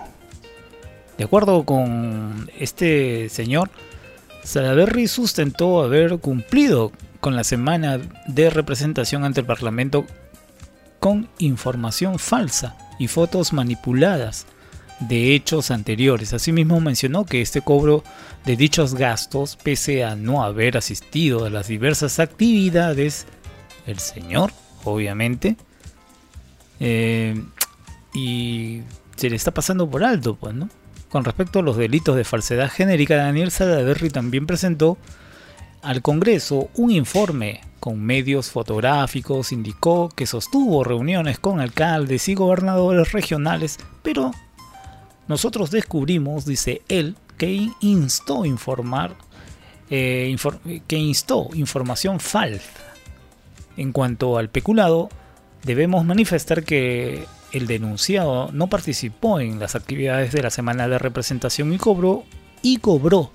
De acuerdo con este señor, Salaverry sustentó haber cumplido con la semana de representación ante el Parlamento con información falsa y fotos manipuladas de hechos anteriores. Asimismo mencionó que este cobro de dichos gastos, pese a no haber asistido a las diversas actividades, el señor, obviamente, eh, y se le está pasando por alto, pues, ¿no? Con respecto a los delitos de falsedad genérica, Daniel Salaverry también presentó al Congreso un informe con medios fotográficos, indicó que sostuvo reuniones con alcaldes y gobernadores regionales, pero nosotros descubrimos, dice él, que instó informar, eh, que instó información falsa en cuanto al peculado Debemos manifestar que el denunciado no participó en las actividades de la semana de representación y cobró y cobró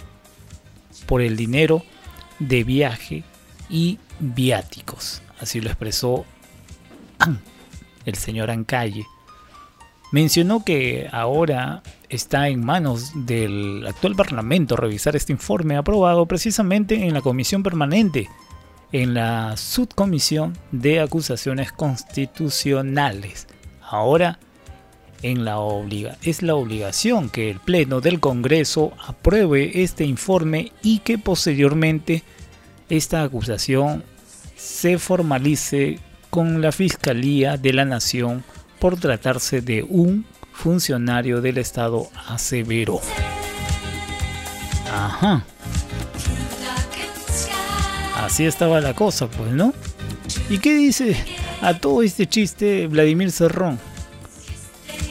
por el dinero de viaje y viáticos. Así lo expresó [clears throat] el señor Ancalle. Mencionó que ahora está en manos del actual Parlamento revisar este informe aprobado precisamente en la Comisión Permanente, en la Subcomisión de Acusaciones Constitucionales. Ahora es la obligación que el Pleno del Congreso apruebe este informe y que posteriormente esta acusación se formalice con la Fiscalía de la Nación por tratarse de un funcionario del Estado aseveró. Ajá. Así estaba la cosa, pues, ¿no? ¿Y qué dice a todo este chiste Vladimir Cerrón?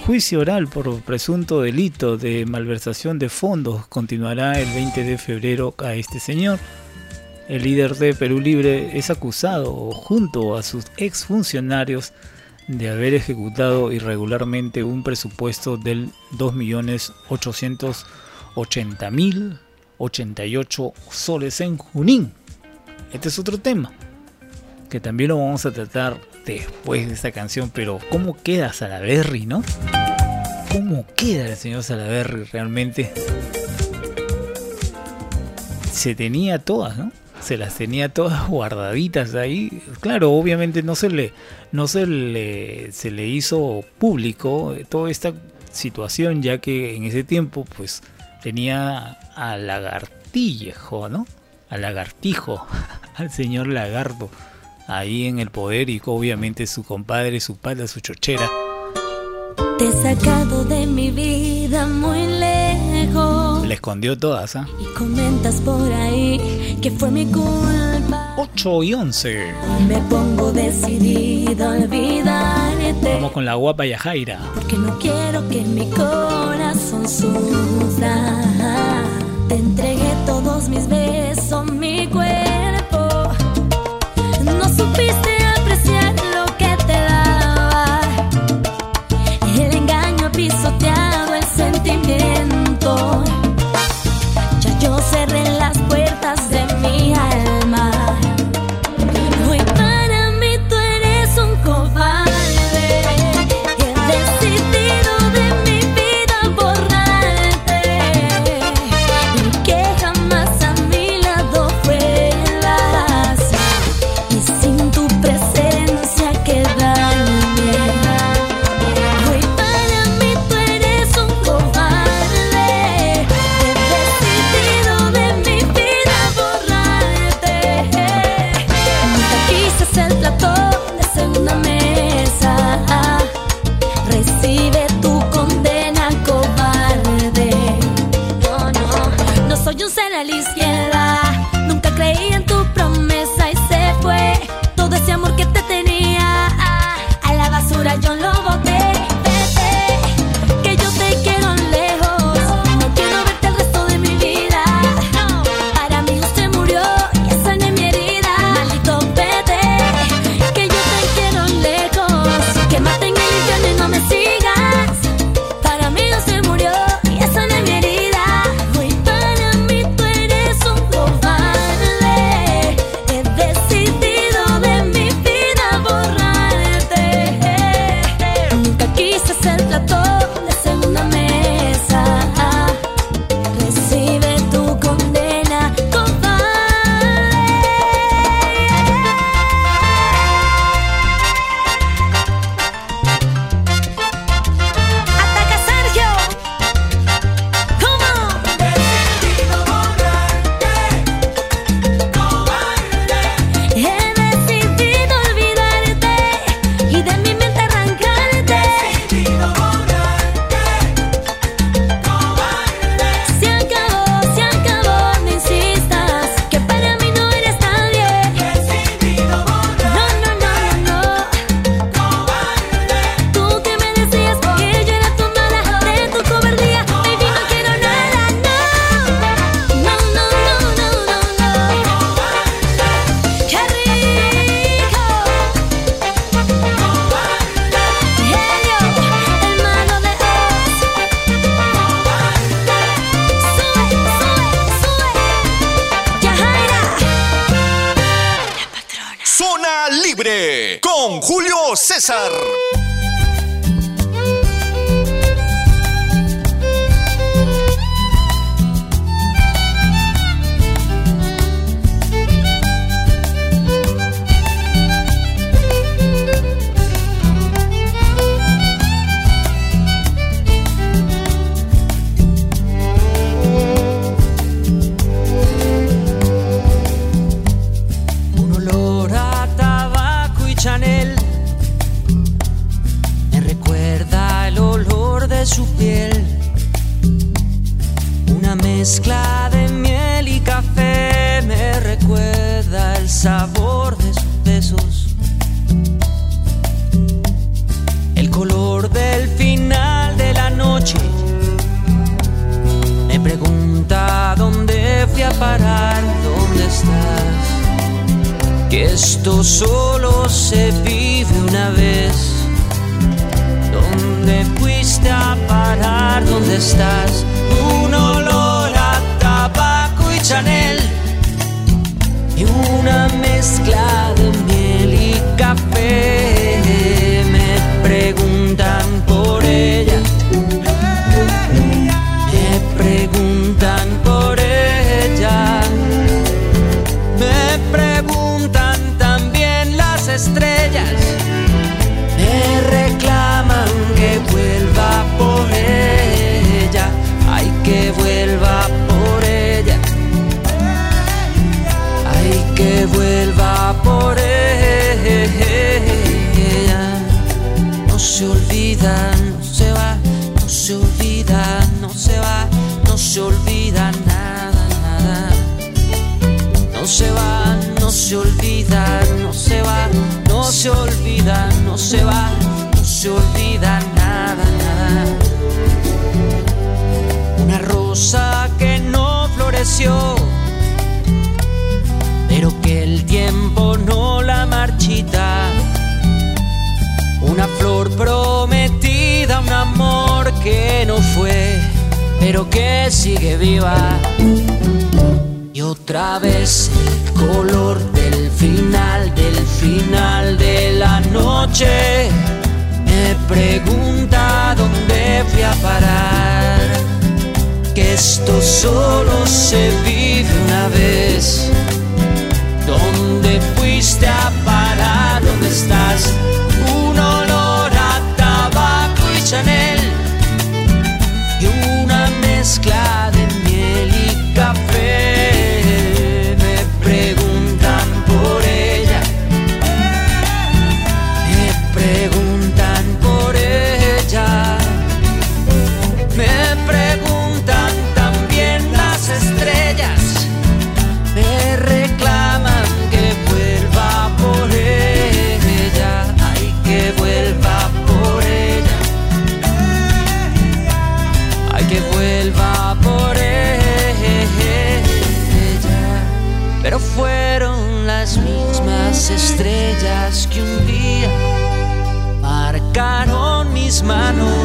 Juicio oral por presunto delito de malversación de fondos continuará el 20 de febrero a este señor. El líder de Perú Libre es acusado junto a sus exfuncionarios de haber ejecutado irregularmente un presupuesto del 2.880.088 soles en Junín. Este es otro tema que también lo vamos a tratar después de esta canción, pero ¿cómo queda Salaberry, no? ¿Cómo queda el señor Salaberry realmente? Se tenía todas, ¿no? Se las tenía todas guardaditas ahí. Claro, obviamente no se le, no se le, se le hizo público toda esta situación, ya que en ese tiempo, pues, tenía a Lagartillejo, ¿no? A Lagartijo, [laughs] al señor Lagarto ahí en el poder y obviamente su compadre, su pata, su chochera. Te he sacado de mi vida muy. Le escondió todas, ¿ah? Y comentas por ahí que fue mi culpa. 8 y 11. Me pongo decidida a olvidarte. Vamos con la guapa Yajaira. Porque no quiero que mi corazón sufra. olvida, no se va, no se olvida nada, nada. Una rosa que no floreció, pero que el tiempo no la marchita. Una flor prometida, un amor que no fue, pero que sigue viva. Y otra vez el color del final, del final de la noche. Me pregunta dónde fui a parar. Que esto solo se vive una vez. ¿Dónde fuiste a parar? ¿Dónde estás? estrellas que un día marcaron mis manos.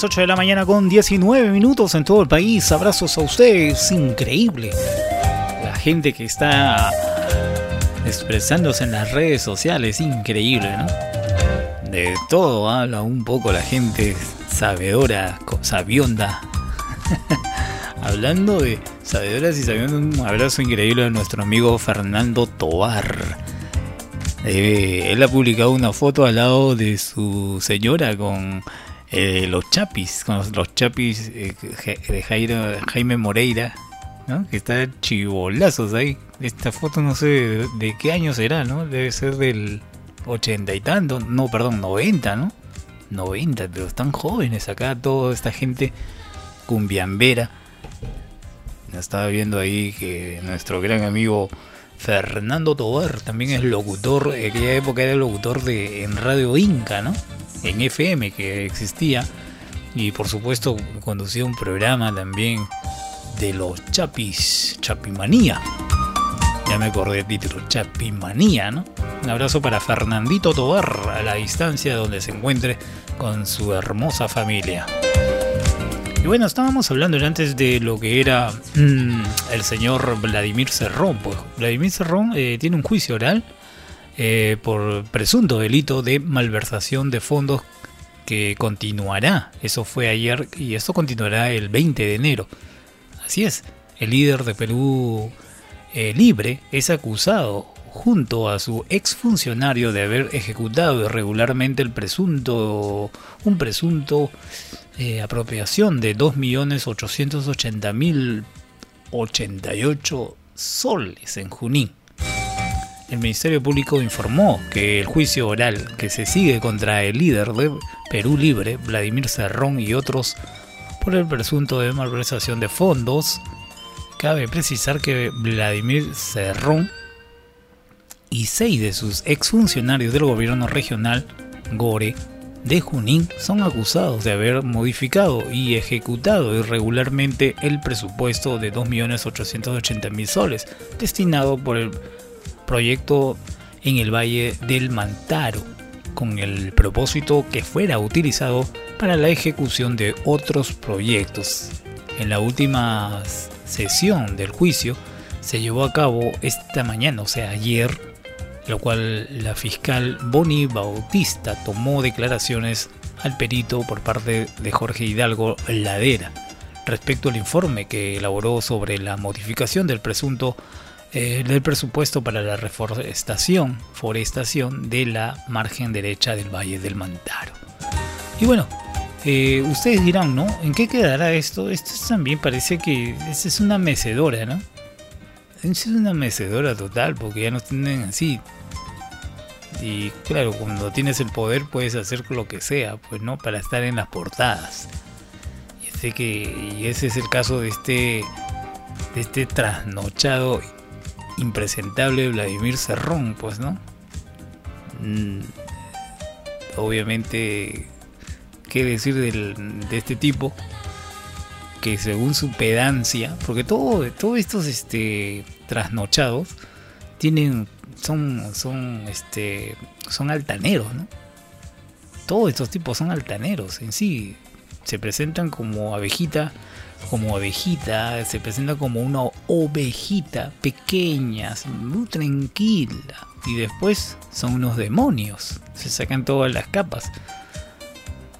Las 8 de la mañana con 19 minutos en todo el país. Abrazos a ustedes, increíble. La gente que está expresándose en las redes sociales, increíble, ¿no? De todo habla un poco la gente sabedora, sabionda. [laughs] Hablando de sabedoras y sabiondas, un abrazo increíble a nuestro amigo Fernando Tobar. Eh, él ha publicado una foto al lado de su señora con eh, los chapis, con los, los chapis eh, de Jairo- Jaime Moreira, ¿no? que está chivolazos ahí. Esta foto no sé de, de qué año será, ¿no? Debe ser del ochenta y tanto, no, perdón, 90, ¿no? 90, pero están jóvenes acá, toda esta gente cumbiambera. Estaba viendo ahí que nuestro gran amigo Fernando Tobar también es locutor, en aquella época era locutor de en Radio Inca, ¿no? En FM que existía. Y por supuesto conducía un programa también de los Chapis, Chapimanía. Ya me acordé del título, Chapimanía, ¿no? Un abrazo para Fernandito Tobar a la distancia donde se encuentre con su hermosa familia. Y bueno, estábamos hablando antes de lo que era mm, el señor Vladimir Cerrón. Pues Vladimir Cerrón eh, tiene un juicio oral eh, por presunto delito de malversación de fondos que continuará. Eso fue ayer y esto continuará el 20 de enero. Así es, el líder de Perú eh, Libre es acusado junto a su exfuncionario de haber ejecutado irregularmente el presunto un presunto eh, apropiación de 2.880.088 soles en Junín. El Ministerio Público informó que el juicio oral que se sigue contra el líder de Perú Libre, Vladimir Cerrón y otros por el presunto de malversación de fondos, cabe precisar que Vladimir Cerrón y seis de sus exfuncionarios del gobierno regional, Gore, de Junín, son acusados de haber modificado y ejecutado irregularmente el presupuesto de 2.880.000 soles destinado por el proyecto en el Valle del Mantaro, con el propósito que fuera utilizado para la ejecución de otros proyectos. En la última sesión del juicio se llevó a cabo esta mañana, o sea, ayer, lo cual la fiscal Boni Bautista tomó declaraciones al perito por parte de Jorge Hidalgo Ladera respecto al informe que elaboró sobre la modificación del presunto eh, del presupuesto para la reforestación, forestación de la margen derecha del Valle del Mantaro. Y bueno, eh, ustedes dirán, ¿no? ¿En qué quedará esto? Esto también parece que es una mecedora, ¿no? Es una mecedora total, porque ya nos tienen así. Y claro, cuando tienes el poder puedes hacer lo que sea, pues no, para estar en las portadas. Y sé que y ese es el caso de este de este trasnochado impresentable Vladimir Cerrón, pues, ¿no? Mm, obviamente, ¿qué decir del- de este tipo? Que según su pedancia, porque todo, todos estos este, trasnochados tienen, son, son, este, son altaneros, ¿no? Todos estos tipos son altaneros en sí. Se presentan como abejita, como abejita, se presentan como una ovejita pequeña, muy tranquila. Y después son unos demonios. Se sacan todas las capas.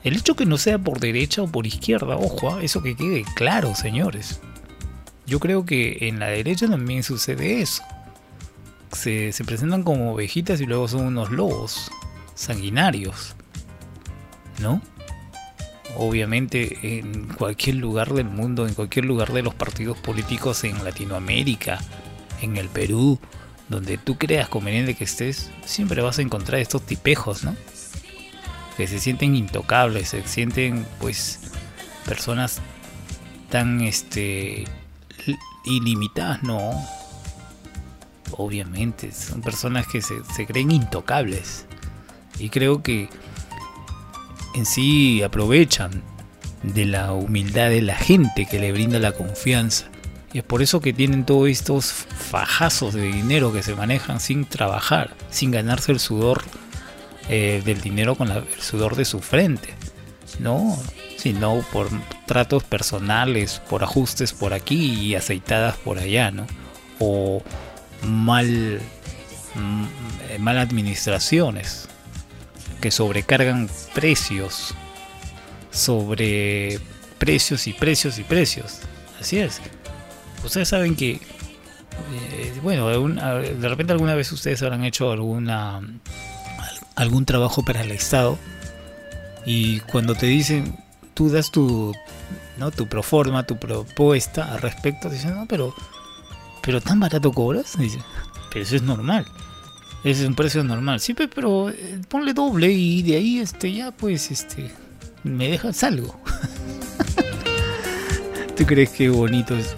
El hecho que no sea por derecha o por izquierda, ojo, ah, eso que quede claro, señores. Yo creo que en la derecha también sucede eso. Se presentan como ovejitas y luego son unos lobos sanguinarios. ¿No? Obviamente en cualquier lugar del mundo, en cualquier lugar de los partidos políticos en Latinoamérica, en el Perú, donde tú creas conveniente que estés, siempre vas a encontrar estos tipejos, ¿no? Que se sienten intocables, se sienten pues personas tan este li- ilimitadas, no. Obviamente, son personas que se, se creen intocables. Y creo que en sí aprovechan de la humildad de la gente que le brinda la confianza. Y es por eso que tienen todos estos fajazos de dinero que se manejan sin trabajar, sin ganarse el sudor eh, del dinero con el sudor de su frente. No, sino por tratos personales, por ajustes por aquí y aceitadas por allá, ¿no? O mal, mm, eh, mal administraciones que sobrecargan precios sobre precios y precios y precios. Así es. Ustedes saben que, eh, bueno, de repente alguna vez ustedes habrán hecho alguna al- algún trabajo para el Estado y cuando te dicen, tú das tu, ¿no? tu proforma, tu propuesta al respecto, dicen, no, pero, pero tan barato cobras, dice, pero eso es normal. Ese es un precio normal. Sí, pe- pero eh, ponle doble y de ahí este ya pues este me dejas algo. [laughs] ¿Tú crees que es bonito eso?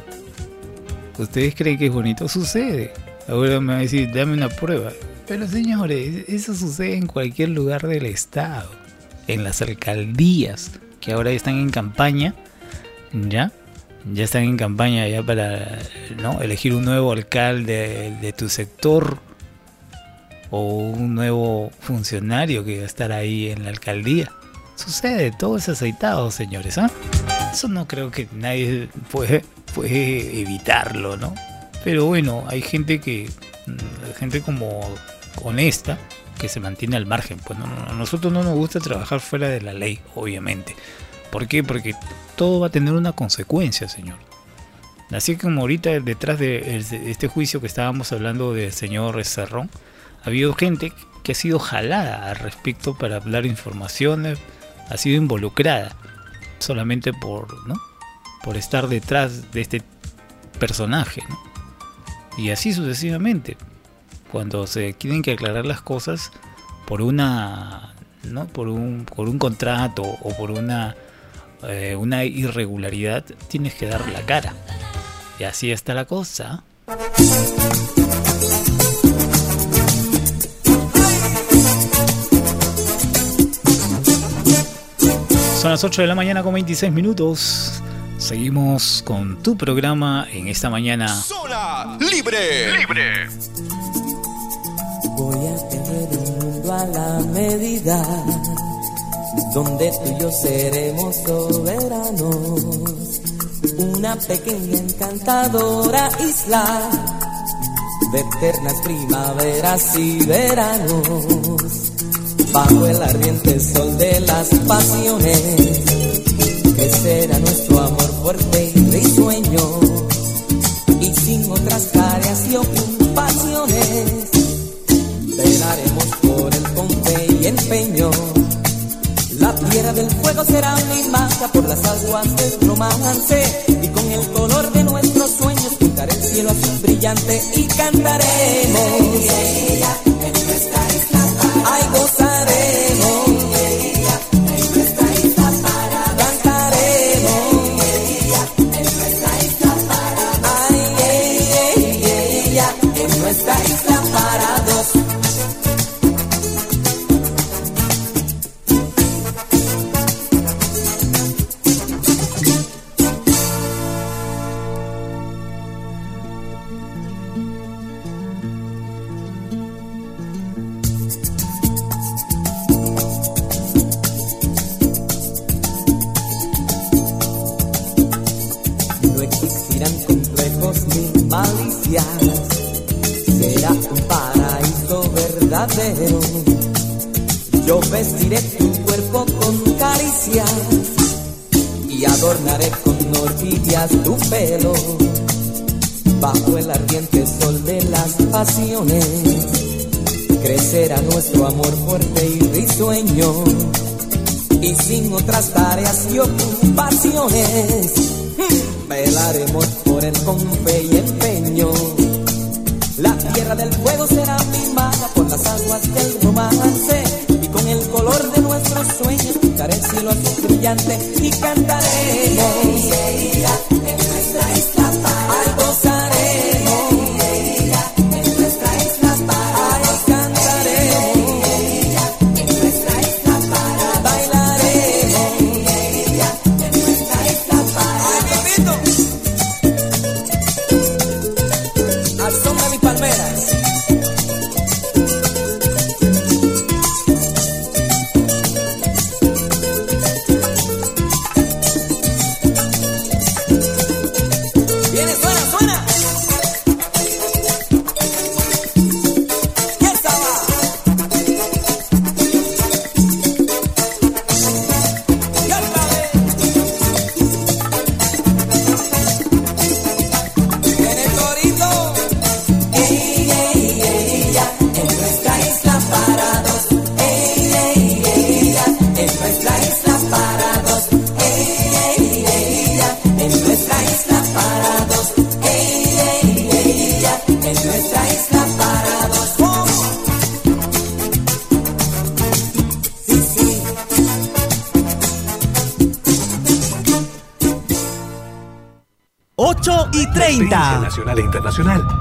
¿Ustedes creen que es bonito? Sucede. Ahora me va a decir, dame una prueba. Pero señores, eso sucede en cualquier lugar del estado. En las alcaldías, que ahora están en campaña, ¿ya? Ya están en campaña ya para ¿no? elegir un nuevo alcalde de tu sector o un nuevo funcionario que va a estar ahí en la alcaldía. Sucede, todo es aceitado, señores, ¿ah? Eso no creo que nadie puede, puede evitarlo, ¿no? Pero bueno, hay gente que, mm, gente como honesta, que se mantiene al margen. Pues a nosotros no nos gusta trabajar fuera de la ley, obviamente. ¿Por qué? Porque todo va a tener una consecuencia, señor. Así como ahorita detrás de este juicio que estábamos hablando del señor Cerrón, ha habido gente que ha sido jalada al respecto para hablar informaciones, ha sido involucrada solamente por, por estar detrás de este personaje. Y así sucesivamente. Cuando se tienen que aclarar las cosas por una, ¿no? por un, por un contrato o por una, eh, una irregularidad, tienes que dar la cara. Y así está la cosa. Son las 8 de la mañana con 26 minutos. Seguimos con tu programa en esta mañana. Zona libre. Libre. Voy a tener un mundo a la medida donde tú y yo seremos soberanos. Una pequeña encantadora isla de eternas primaveras y veranos. Bajo el ardiente sol de las pasiones, que será nuestro amor fuerte y risueño. Y sin otras tareas y ocupaciones, velaremos por el confe y empeño. La tierra del fuego será mi marca por las aguas del romance y con el color de nuestros sueños pintaré el cielo azul brillante y cantaremos.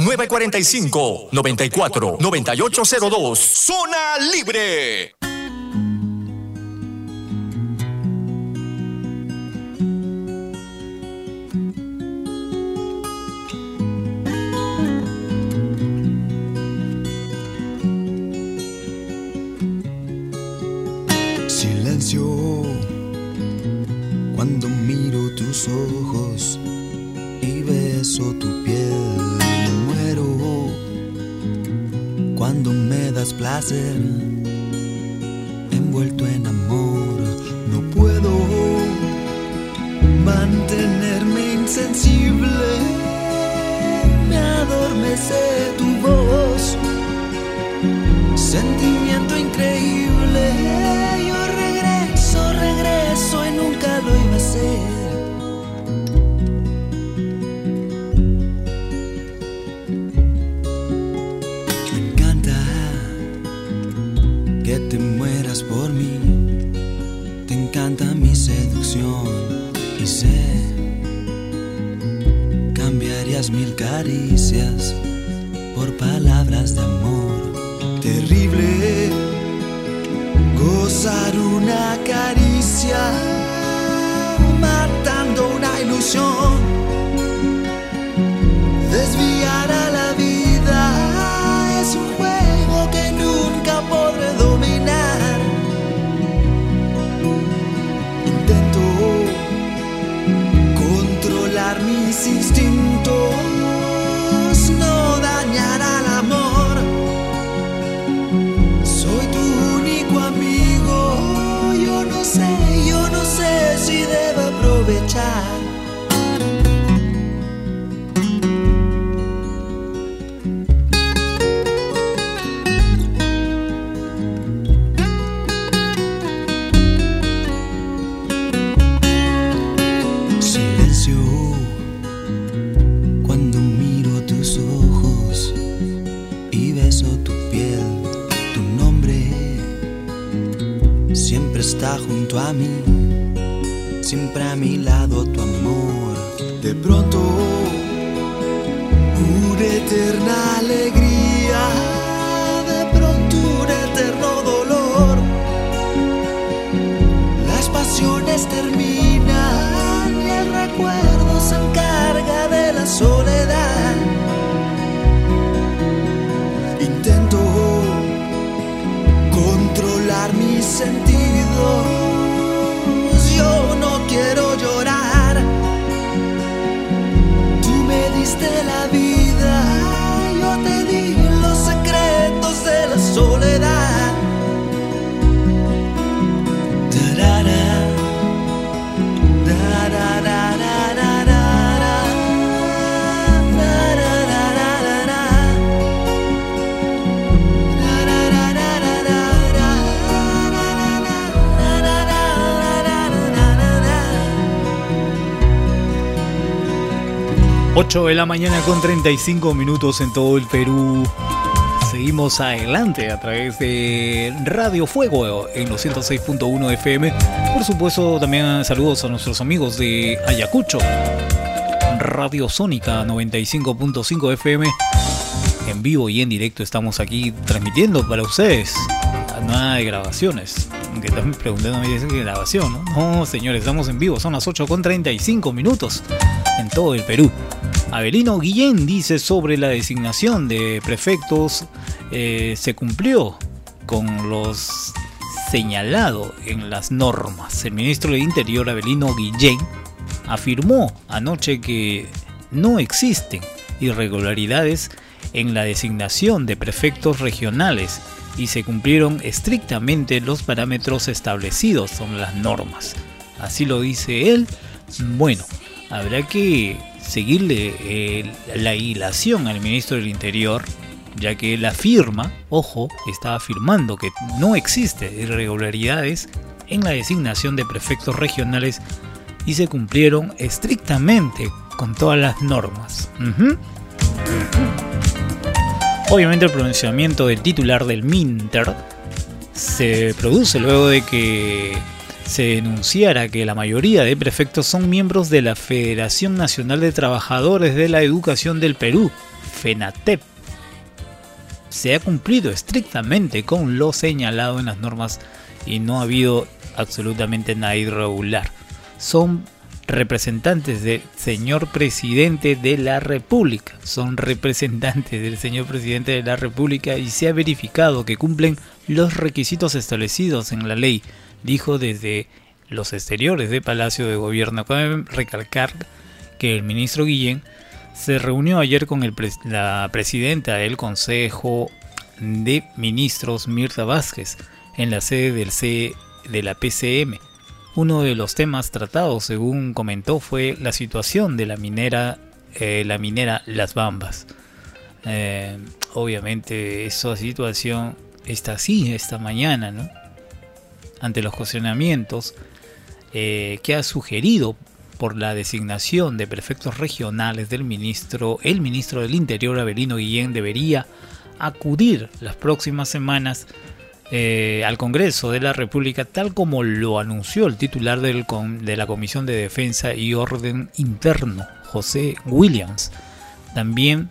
945 94 9802. Zona Libre. Das la mañana con 35 minutos en todo el Perú. Seguimos adelante a través de Radio Fuego en los 106.1 FM. Por supuesto, también saludos a nuestros amigos de Ayacucho. Radio Sónica 95.5 FM. En vivo y en directo estamos aquí transmitiendo para ustedes. Nada de grabaciones. Aunque también preguntando dice que grabación, ¿no? No, señores, estamos en vivo. Son las 8 con 35 minutos en todo el Perú. Abelino Guillén dice sobre la designación de prefectos eh, se cumplió con los señalado en las normas. El ministro de Interior Abelino Guillén afirmó anoche que no existen irregularidades en la designación de prefectos regionales y se cumplieron estrictamente los parámetros establecidos en las normas. Así lo dice él. Bueno, habrá que seguirle eh, la hilación al ministro del Interior, ya que la firma, ojo, está afirmando que no existe irregularidades en la designación de prefectos regionales y se cumplieron estrictamente con todas las normas. Obviamente el pronunciamiento del titular del Minter se produce luego de que se denunciara que la mayoría de prefectos son miembros de la Federación Nacional de Trabajadores de la Educación del Perú, FENATEP. Se ha cumplido estrictamente con lo señalado en las normas y no ha habido absolutamente nada irregular. Son representantes del señor presidente de la República. Son representantes del señor presidente de la República y se ha verificado que cumplen los requisitos establecidos en la ley, dijo desde los exteriores de Palacio de Gobierno. Cabe recalcar que el ministro Guillén se reunió ayer con el la presidenta del Consejo de Ministros, Mirta Vázquez, en la sede del C de la PCM. Uno de los temas tratados, según comentó, fue la situación de la minera, eh, la minera Las Bambas. Eh, obviamente esa situación está así esta mañana, ¿no? Ante los cuestionamientos eh, que ha sugerido por la designación de prefectos regionales del ministro, el ministro del Interior, Abelino Guillén, debería acudir las próximas semanas eh, al Congreso de la República, tal como lo anunció el titular del de la Comisión de Defensa y Orden Interno, José Williams. También,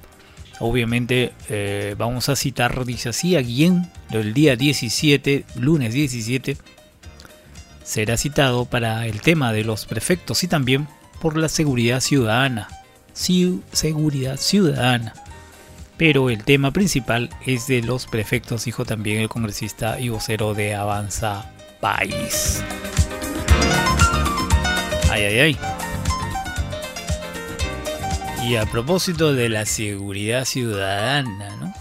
obviamente, eh, vamos a citar, dice así, a Guillén, el día 17, lunes 17, será citado para el tema de los prefectos y también por la seguridad ciudadana. Ciu- seguridad ciudadana. Pero el tema principal es de los prefectos, dijo también el congresista y vocero de Avanza País. Ay, ay, ay. Y a propósito de la seguridad ciudadana, ¿no?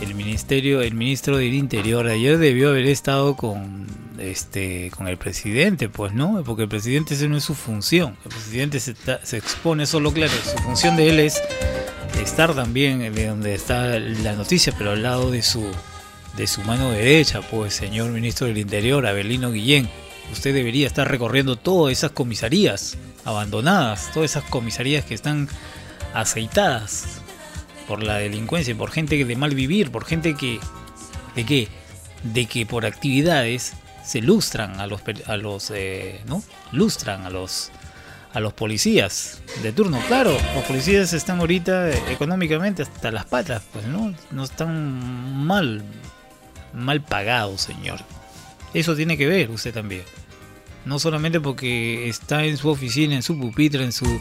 El ministerio, el ministro del Interior ayer debió haber estado con este con el presidente, pues no, porque el presidente esa no es su función. El presidente se, expone solo, claro, su función de él es estar también de donde está la noticia, pero al lado de su de su mano derecha, pues señor ministro del Interior, Abelino Guillén. Usted debería estar recorriendo todas esas comisarías abandonadas, todas esas comisarías que están aceitadas por la delincuencia, por gente de mal vivir, por gente que de qué, de que por actividades se lustran a los a los eh, no lustran a los a los policías de turno. Claro, los policías están ahorita eh, económicamente hasta las patas, pues no, no están mal, mal pagados, señor. Eso tiene que ver usted también. No solamente porque está en su oficina, en su pupitre, en su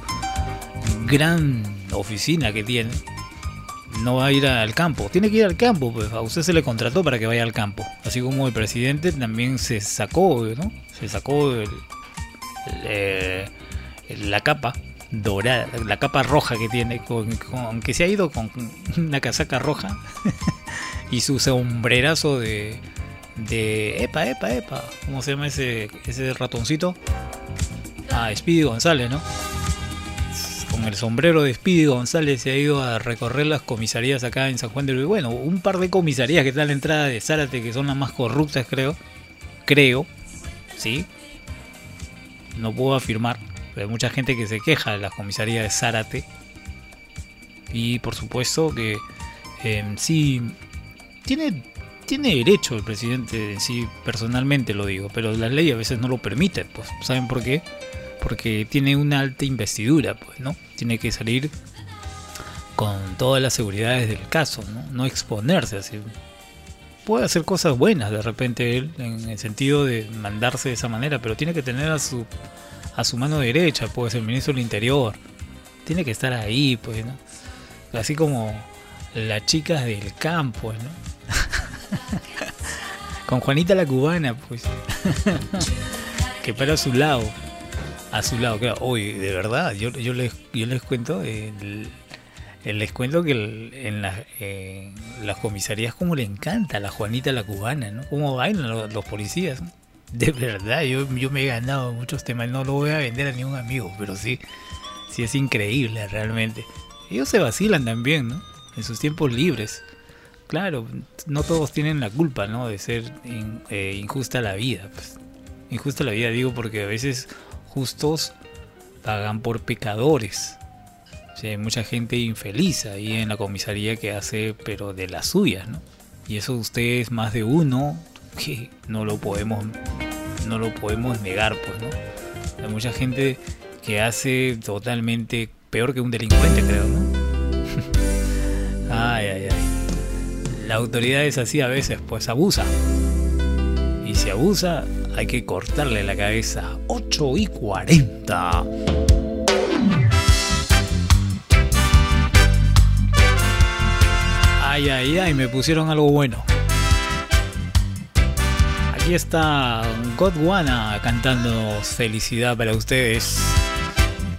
gran oficina que tiene, no va a ir al campo. Tiene que ir al campo, pues a usted se le contrató para que vaya al campo. Así como el presidente también se sacó, ¿no? Se sacó el- el- la capa dorada, la capa roja que tiene, con, con- que se ha ido con una casaca roja [laughs] y su sombrerazo de, de epa, epa, epa, ¿cómo se llama ese, ese ratoncito? Ah, Speedy González, ¿no? Con el sombrero de Speedy González se ha ido a recorrer las comisarías acá en San Juan del Río. Bueno, un par de comisarías que están a la entrada de Zárate que son las más corruptas, creo. Creo, ¿sí? No puedo afirmar, pero hay mucha gente que se queja de las comisarías de Zárate. Y por supuesto que eh, sí tiene, tiene derecho el presidente en sí, personalmente lo digo, pero la ley a veces no lo permite. Pues, ¿Saben por qué? Porque tiene una alta investidura, pues, ¿no? Tiene que salir con todas las seguridades del caso, ¿no? No exponerse así. Puede hacer cosas buenas de repente él, en el sentido de mandarse de esa manera, pero tiene que tener a su a su mano derecha, pues el ministro del Interior. Tiene que estar ahí, pues, ¿no? Así como las chicas del campo, ¿no? [laughs] Con Juanita la cubana, pues. [laughs] que para a su lado. A su lado, claro. Hoy, de verdad, yo, yo, les, yo les cuento. el- les cuento que en, las- en las comisarías, como le encanta a la Juanita la cubana, ¿no? Cómo bailan los, policías. De verdad, yo, yo me he ganado muchos temas. No lo voy a vender a ningún amigo, pero sí. Sí, es increíble realmente. Ellos se vacilan también, ¿no? En sus tiempos libres. Claro, no todos tienen la culpa, ¿no? De ser eh, injusta la vida. pues. Injusta la vida digo porque a veces justos pagan por pecadores. Hay mucha gente infeliz ahí en la comisaría que hace, pero de las suyas, ¿no? Y eso ustedes más de uno que no lo podemos, no lo podemos negar, pues, ¿no? Hay mucha gente que hace totalmente peor que un delincuente, creo, ¿no? [laughs] ay, ay, ay. La autoridad es así a veces, pues abusa. Y si abusa, hay que cortarle la cabeza. 8 y 40. Ay, ay, ay, me pusieron algo bueno. Aquí está Godwana cantando Felicidad para ustedes.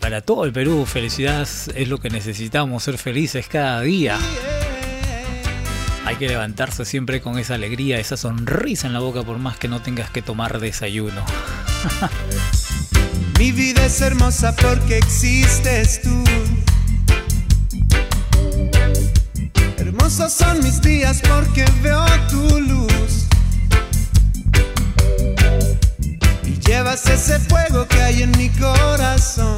Para todo el Perú, felicidad es lo que necesitamos, ser felices cada día. Hay que levantarse siempre con esa alegría, esa sonrisa en la boca por más que no tengas que tomar desayuno. [laughs] Mi vida es hermosa porque existes tú. Hermosos son mis días porque veo tu luz. Y llevas ese fuego que hay en mi corazón.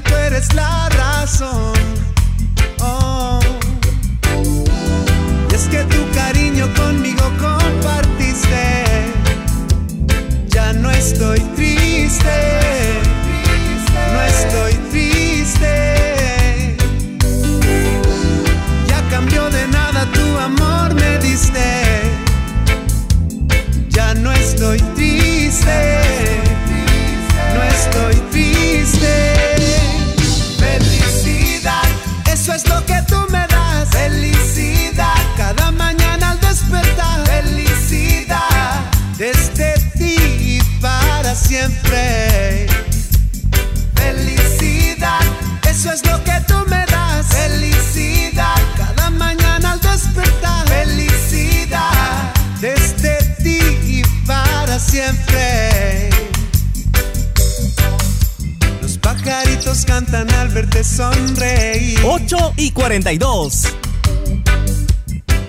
Tú eres la razón. Oh. Y es que tu cariño conmigo compartiste. Ya no estoy triste. No estoy triste. Ya cambió de nada tu amor me diste. Ya no estoy triste. Cantan al verte sonreír. 8 y 42.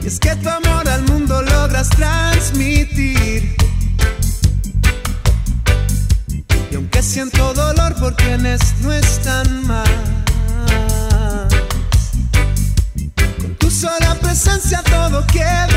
Y es que tu amor al mundo logras transmitir. Y aunque siento dolor por quienes no están más, con tu sola presencia todo quedó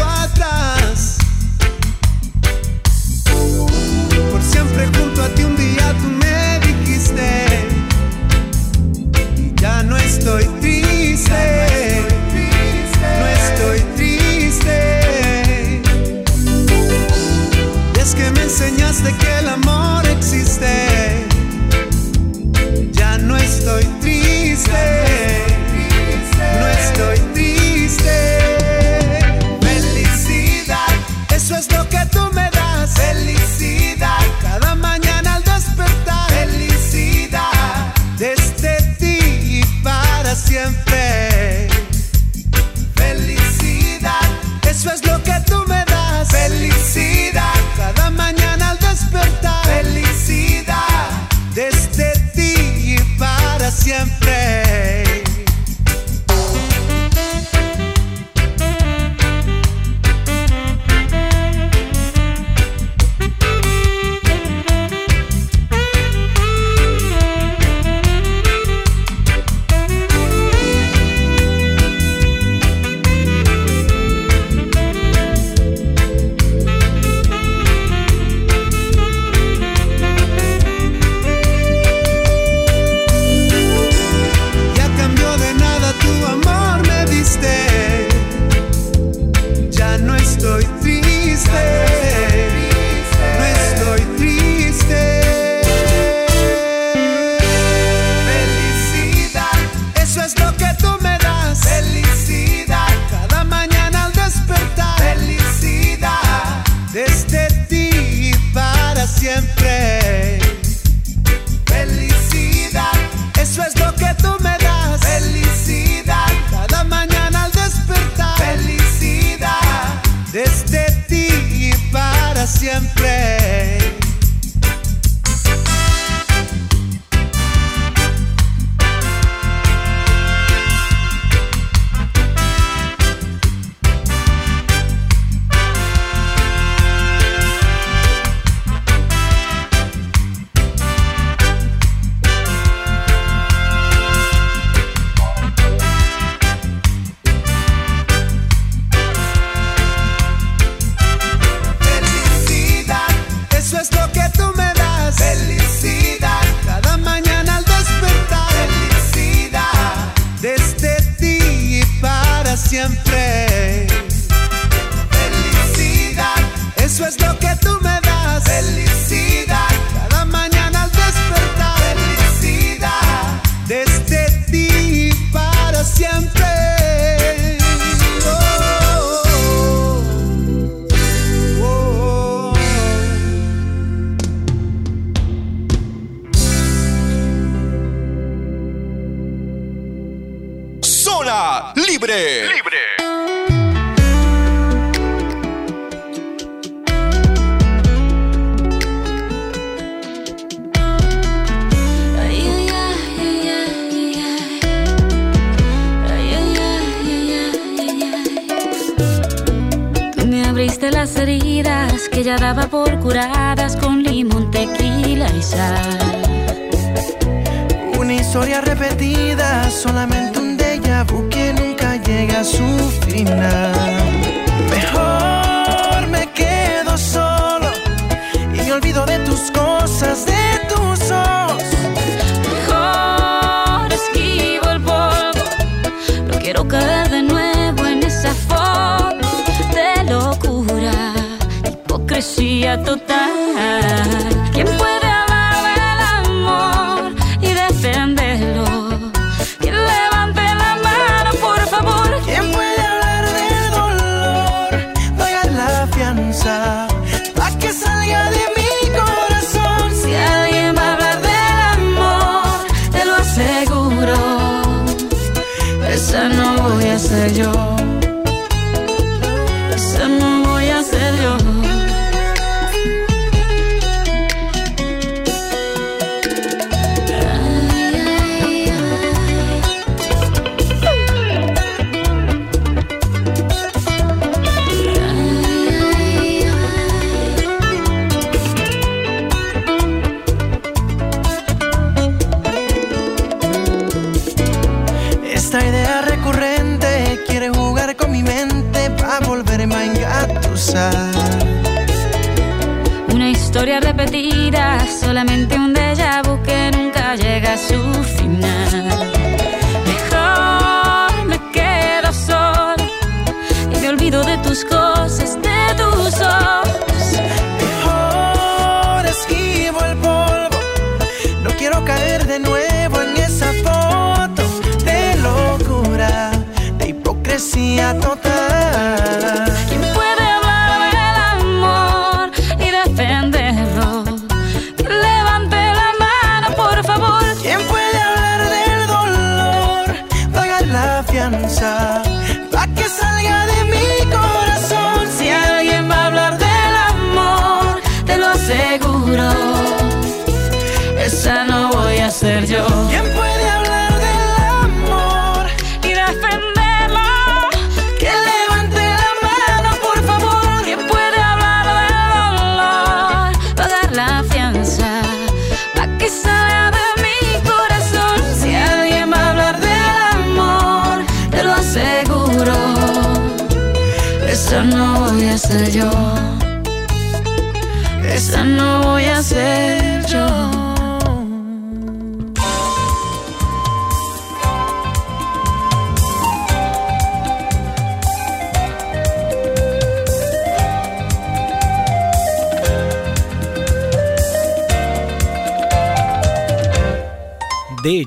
siempre.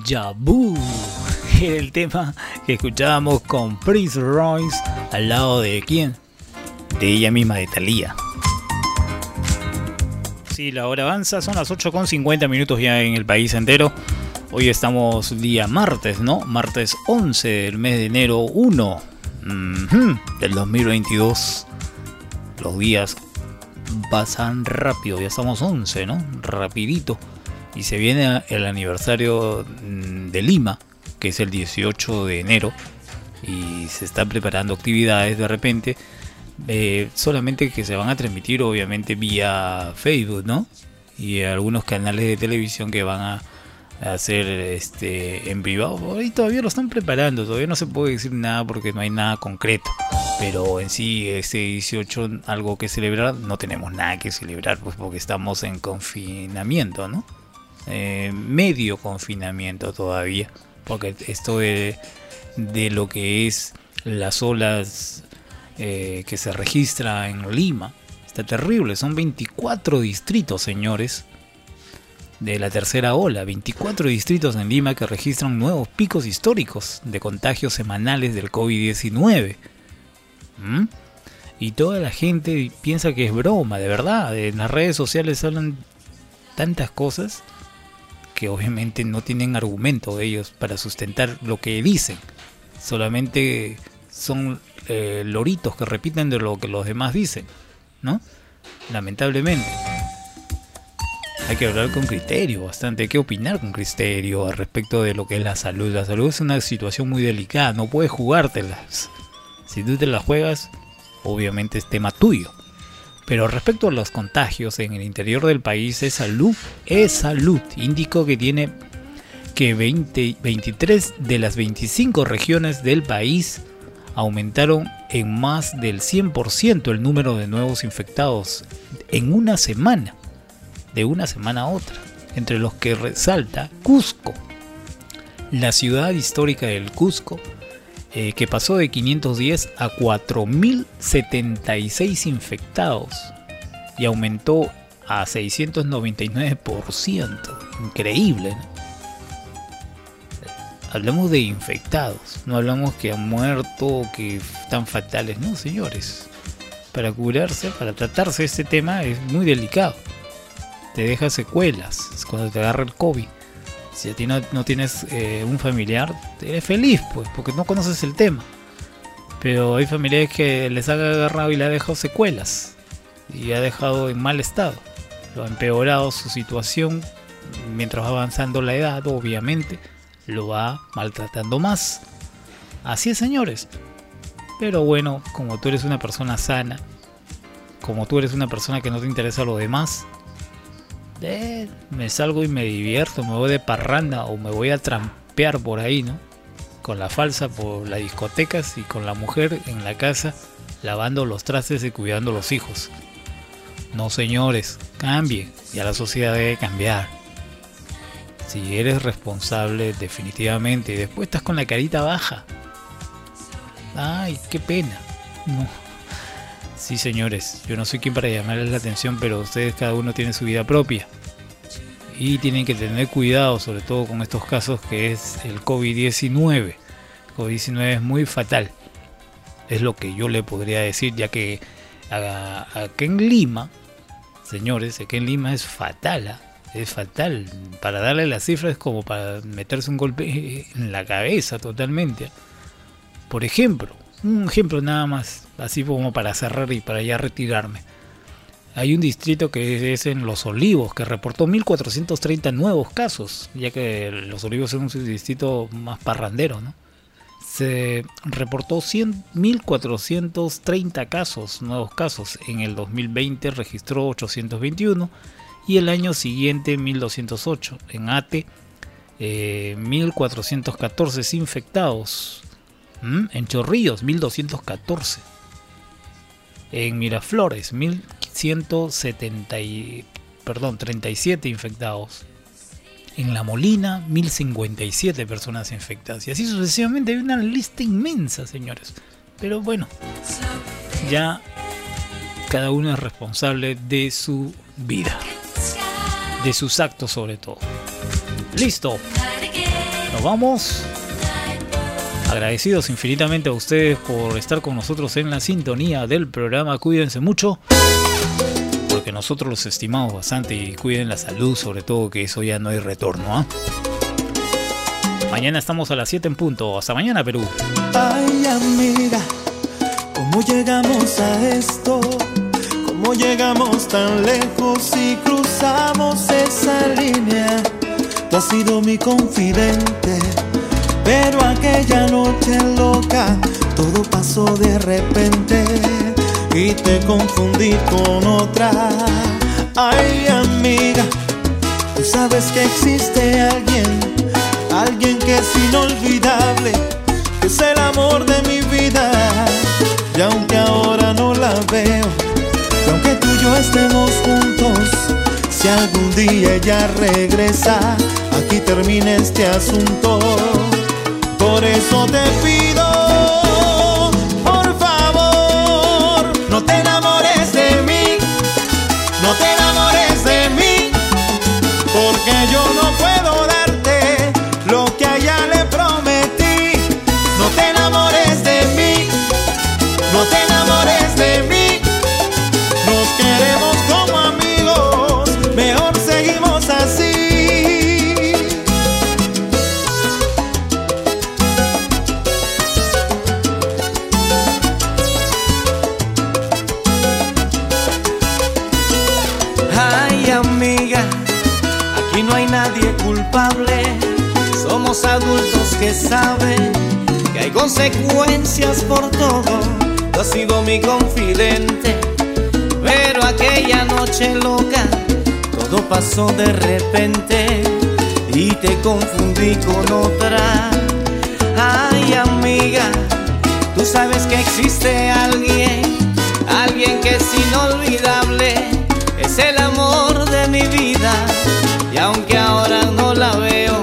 Deja. [laughs] El tema que escuchábamos con Prince Royce al lado de quién? De ella misma, de Thalía. Sí, la hora avanza, son las 8 con 50 minutos ya en el país entero. Hoy estamos día martes, ¿no? Martes 11 del mes de enero 1 ujú, del 2022. Los días pasan rápido, ya estamos 11, ¿no? Rapidito. Y se viene el aniversario mm, de Lima, que es el 18 de enero. Y se están preparando actividades de repente. eh, solamente que se van a transmitir obviamente vía Facebook, ¿no? Y algunos canales de televisión que van a hacer este en privado. Ahí todavía lo están preparando, todavía no se puede decir nada porque no hay nada concreto. Pero en sí, este 18, algo que celebrar, no tenemos nada que celebrar, pues porque estamos en confinamiento, ¿no? Eh, medio confinamiento todavía, porque esto de, de lo que es las olas eh, que se registra en Lima está terrible. Son 24 distritos, señores, de la tercera ola. 24 distritos en Lima que registran nuevos picos históricos de contagios semanales del COVID-19. ¿Mm? Y toda la gente piensa que es broma, de verdad. En las redes sociales hablan tantas cosas que obviamente no tienen argumento ellos para sustentar lo que dicen. solamente son eh, loritos que repiten de lo que los demás dicen, ¿no? Lamentablemente. Hay que hablar con criterio, bastante, hay que opinar con criterio al respecto de lo que es la salud. La salud es una situación muy delicada, no puedes jugártelas. Si tú te las juegas, obviamente es tema tuyo. Pero respecto a los contagios en el interior del país, es salud, es salud. Indico que tiene que 20, 23 de las 25 regiones del país aumentaron en más del 100% el número de nuevos infectados en una semana, de una semana a otra, entre los que resalta Cusco, la ciudad histórica del Cusco, eh, que pasó de 510 a 4.076 infectados y aumentó a 699%. Increíble, ¿no? Hablamos de infectados, no hablamos que han muerto, que están fatales, no, señores. Para curarse, para tratarse este tema es muy delicado. Te deja secuelas cuando te agarra el COVID. Si a ti no, tienes eh, un familiar, eres feliz, pues, porque no conoces el tema. Pero hay familiares que les ha agarrado y le ha dejado secuelas. Y ha dejado en mal estado. Lo ha empeorado su situación mientras va avanzando la edad, obviamente lo va maltratando más. Así es, señores. Pero bueno, como tú eres una persona sana, como tú eres una persona que no te interesa lo demás, eh, me salgo y me divierto, me voy de parranda o me voy a trampear por ahí, ¿no? Con la falsa por las discotecas y con la mujer en la casa lavando los trastes y cuidando los hijos. No, señores, cambie. Ya la sociedad debe cambiar si eres responsable definitivamente y después estás con la carita baja. Ay, qué pena. No. Sí, señores, yo no soy quien para llamarles la atención, pero ustedes cada uno tiene su vida propia. Y tienen que tener cuidado, sobre todo con estos casos que es el COVID-19. COVID-19 es muy fatal. Es lo que yo le podría decir, ya que aquí en Lima, señores, aquí en Lima es fatal. ¿ah? es fatal. Para darle las cifras es como para meterse un golpe en la cabeza totalmente. Por ejemplo, un ejemplo nada más, así como para cerrar y para ya retirarme. Hay un distrito que es en Los Olivos que reportó 1.430 nuevos casos, ya que Los Olivos es un distrito más parrandero, ¿no? Se reportó 1.430 casos, nuevos casos. En el 2020 registró 821 y el año siguiente 1208. En Ate, 1414 eh, infectados. En Chorrillos, 1214. En Miraflores, 1170, perdón, 37 infectados. En La Molina, 1057 personas infectadas. Y así sucesivamente hay una lista inmensa, señores. Pero bueno, ya cada uno es responsable de su vida de sus actos sobre todo. Listo. Nos vamos. Agradecidos infinitamente a ustedes por estar con nosotros en la sintonía del programa. Cuídense mucho. Porque nosotros los estimamos bastante y cuiden la salud, sobre todo que eso ya no hay retorno. ¿ah? Mañana estamos a las 7 en punto. Hasta mañana, Perú. Ay, amiga, ¿cómo llegamos a esto? ¿Cómo llegamos tan lejos y cruzamos esa línea? Tú has sido mi confidente, pero aquella noche loca todo pasó de repente y te confundí con otra. Ay, amiga, tú sabes que existe alguien, alguien que es inolvidable, que es el amor de mi vida. Y aunque ahora no la veo, y aunque tú y yo estemos juntos, si algún día ella regresa, aquí termina este asunto. Por eso te pido, y te confundí con otra. Ay, amiga, tú sabes que existe alguien, alguien que es inolvidable, es el amor de mi vida. Y aunque ahora no la veo,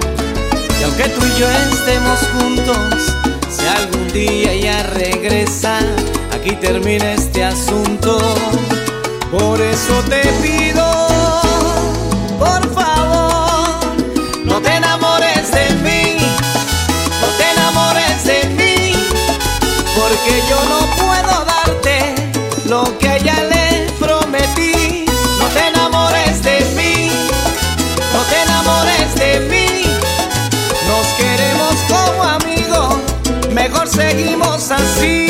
y aunque tú y yo estemos juntos, si algún día ella regresa, aquí termina este asunto. Por eso te pido, porque yo no puedo darte lo que a ella le prometí. No te enamores de mí, no te enamores de mí, nos queremos como amigos, mejor seguimos así.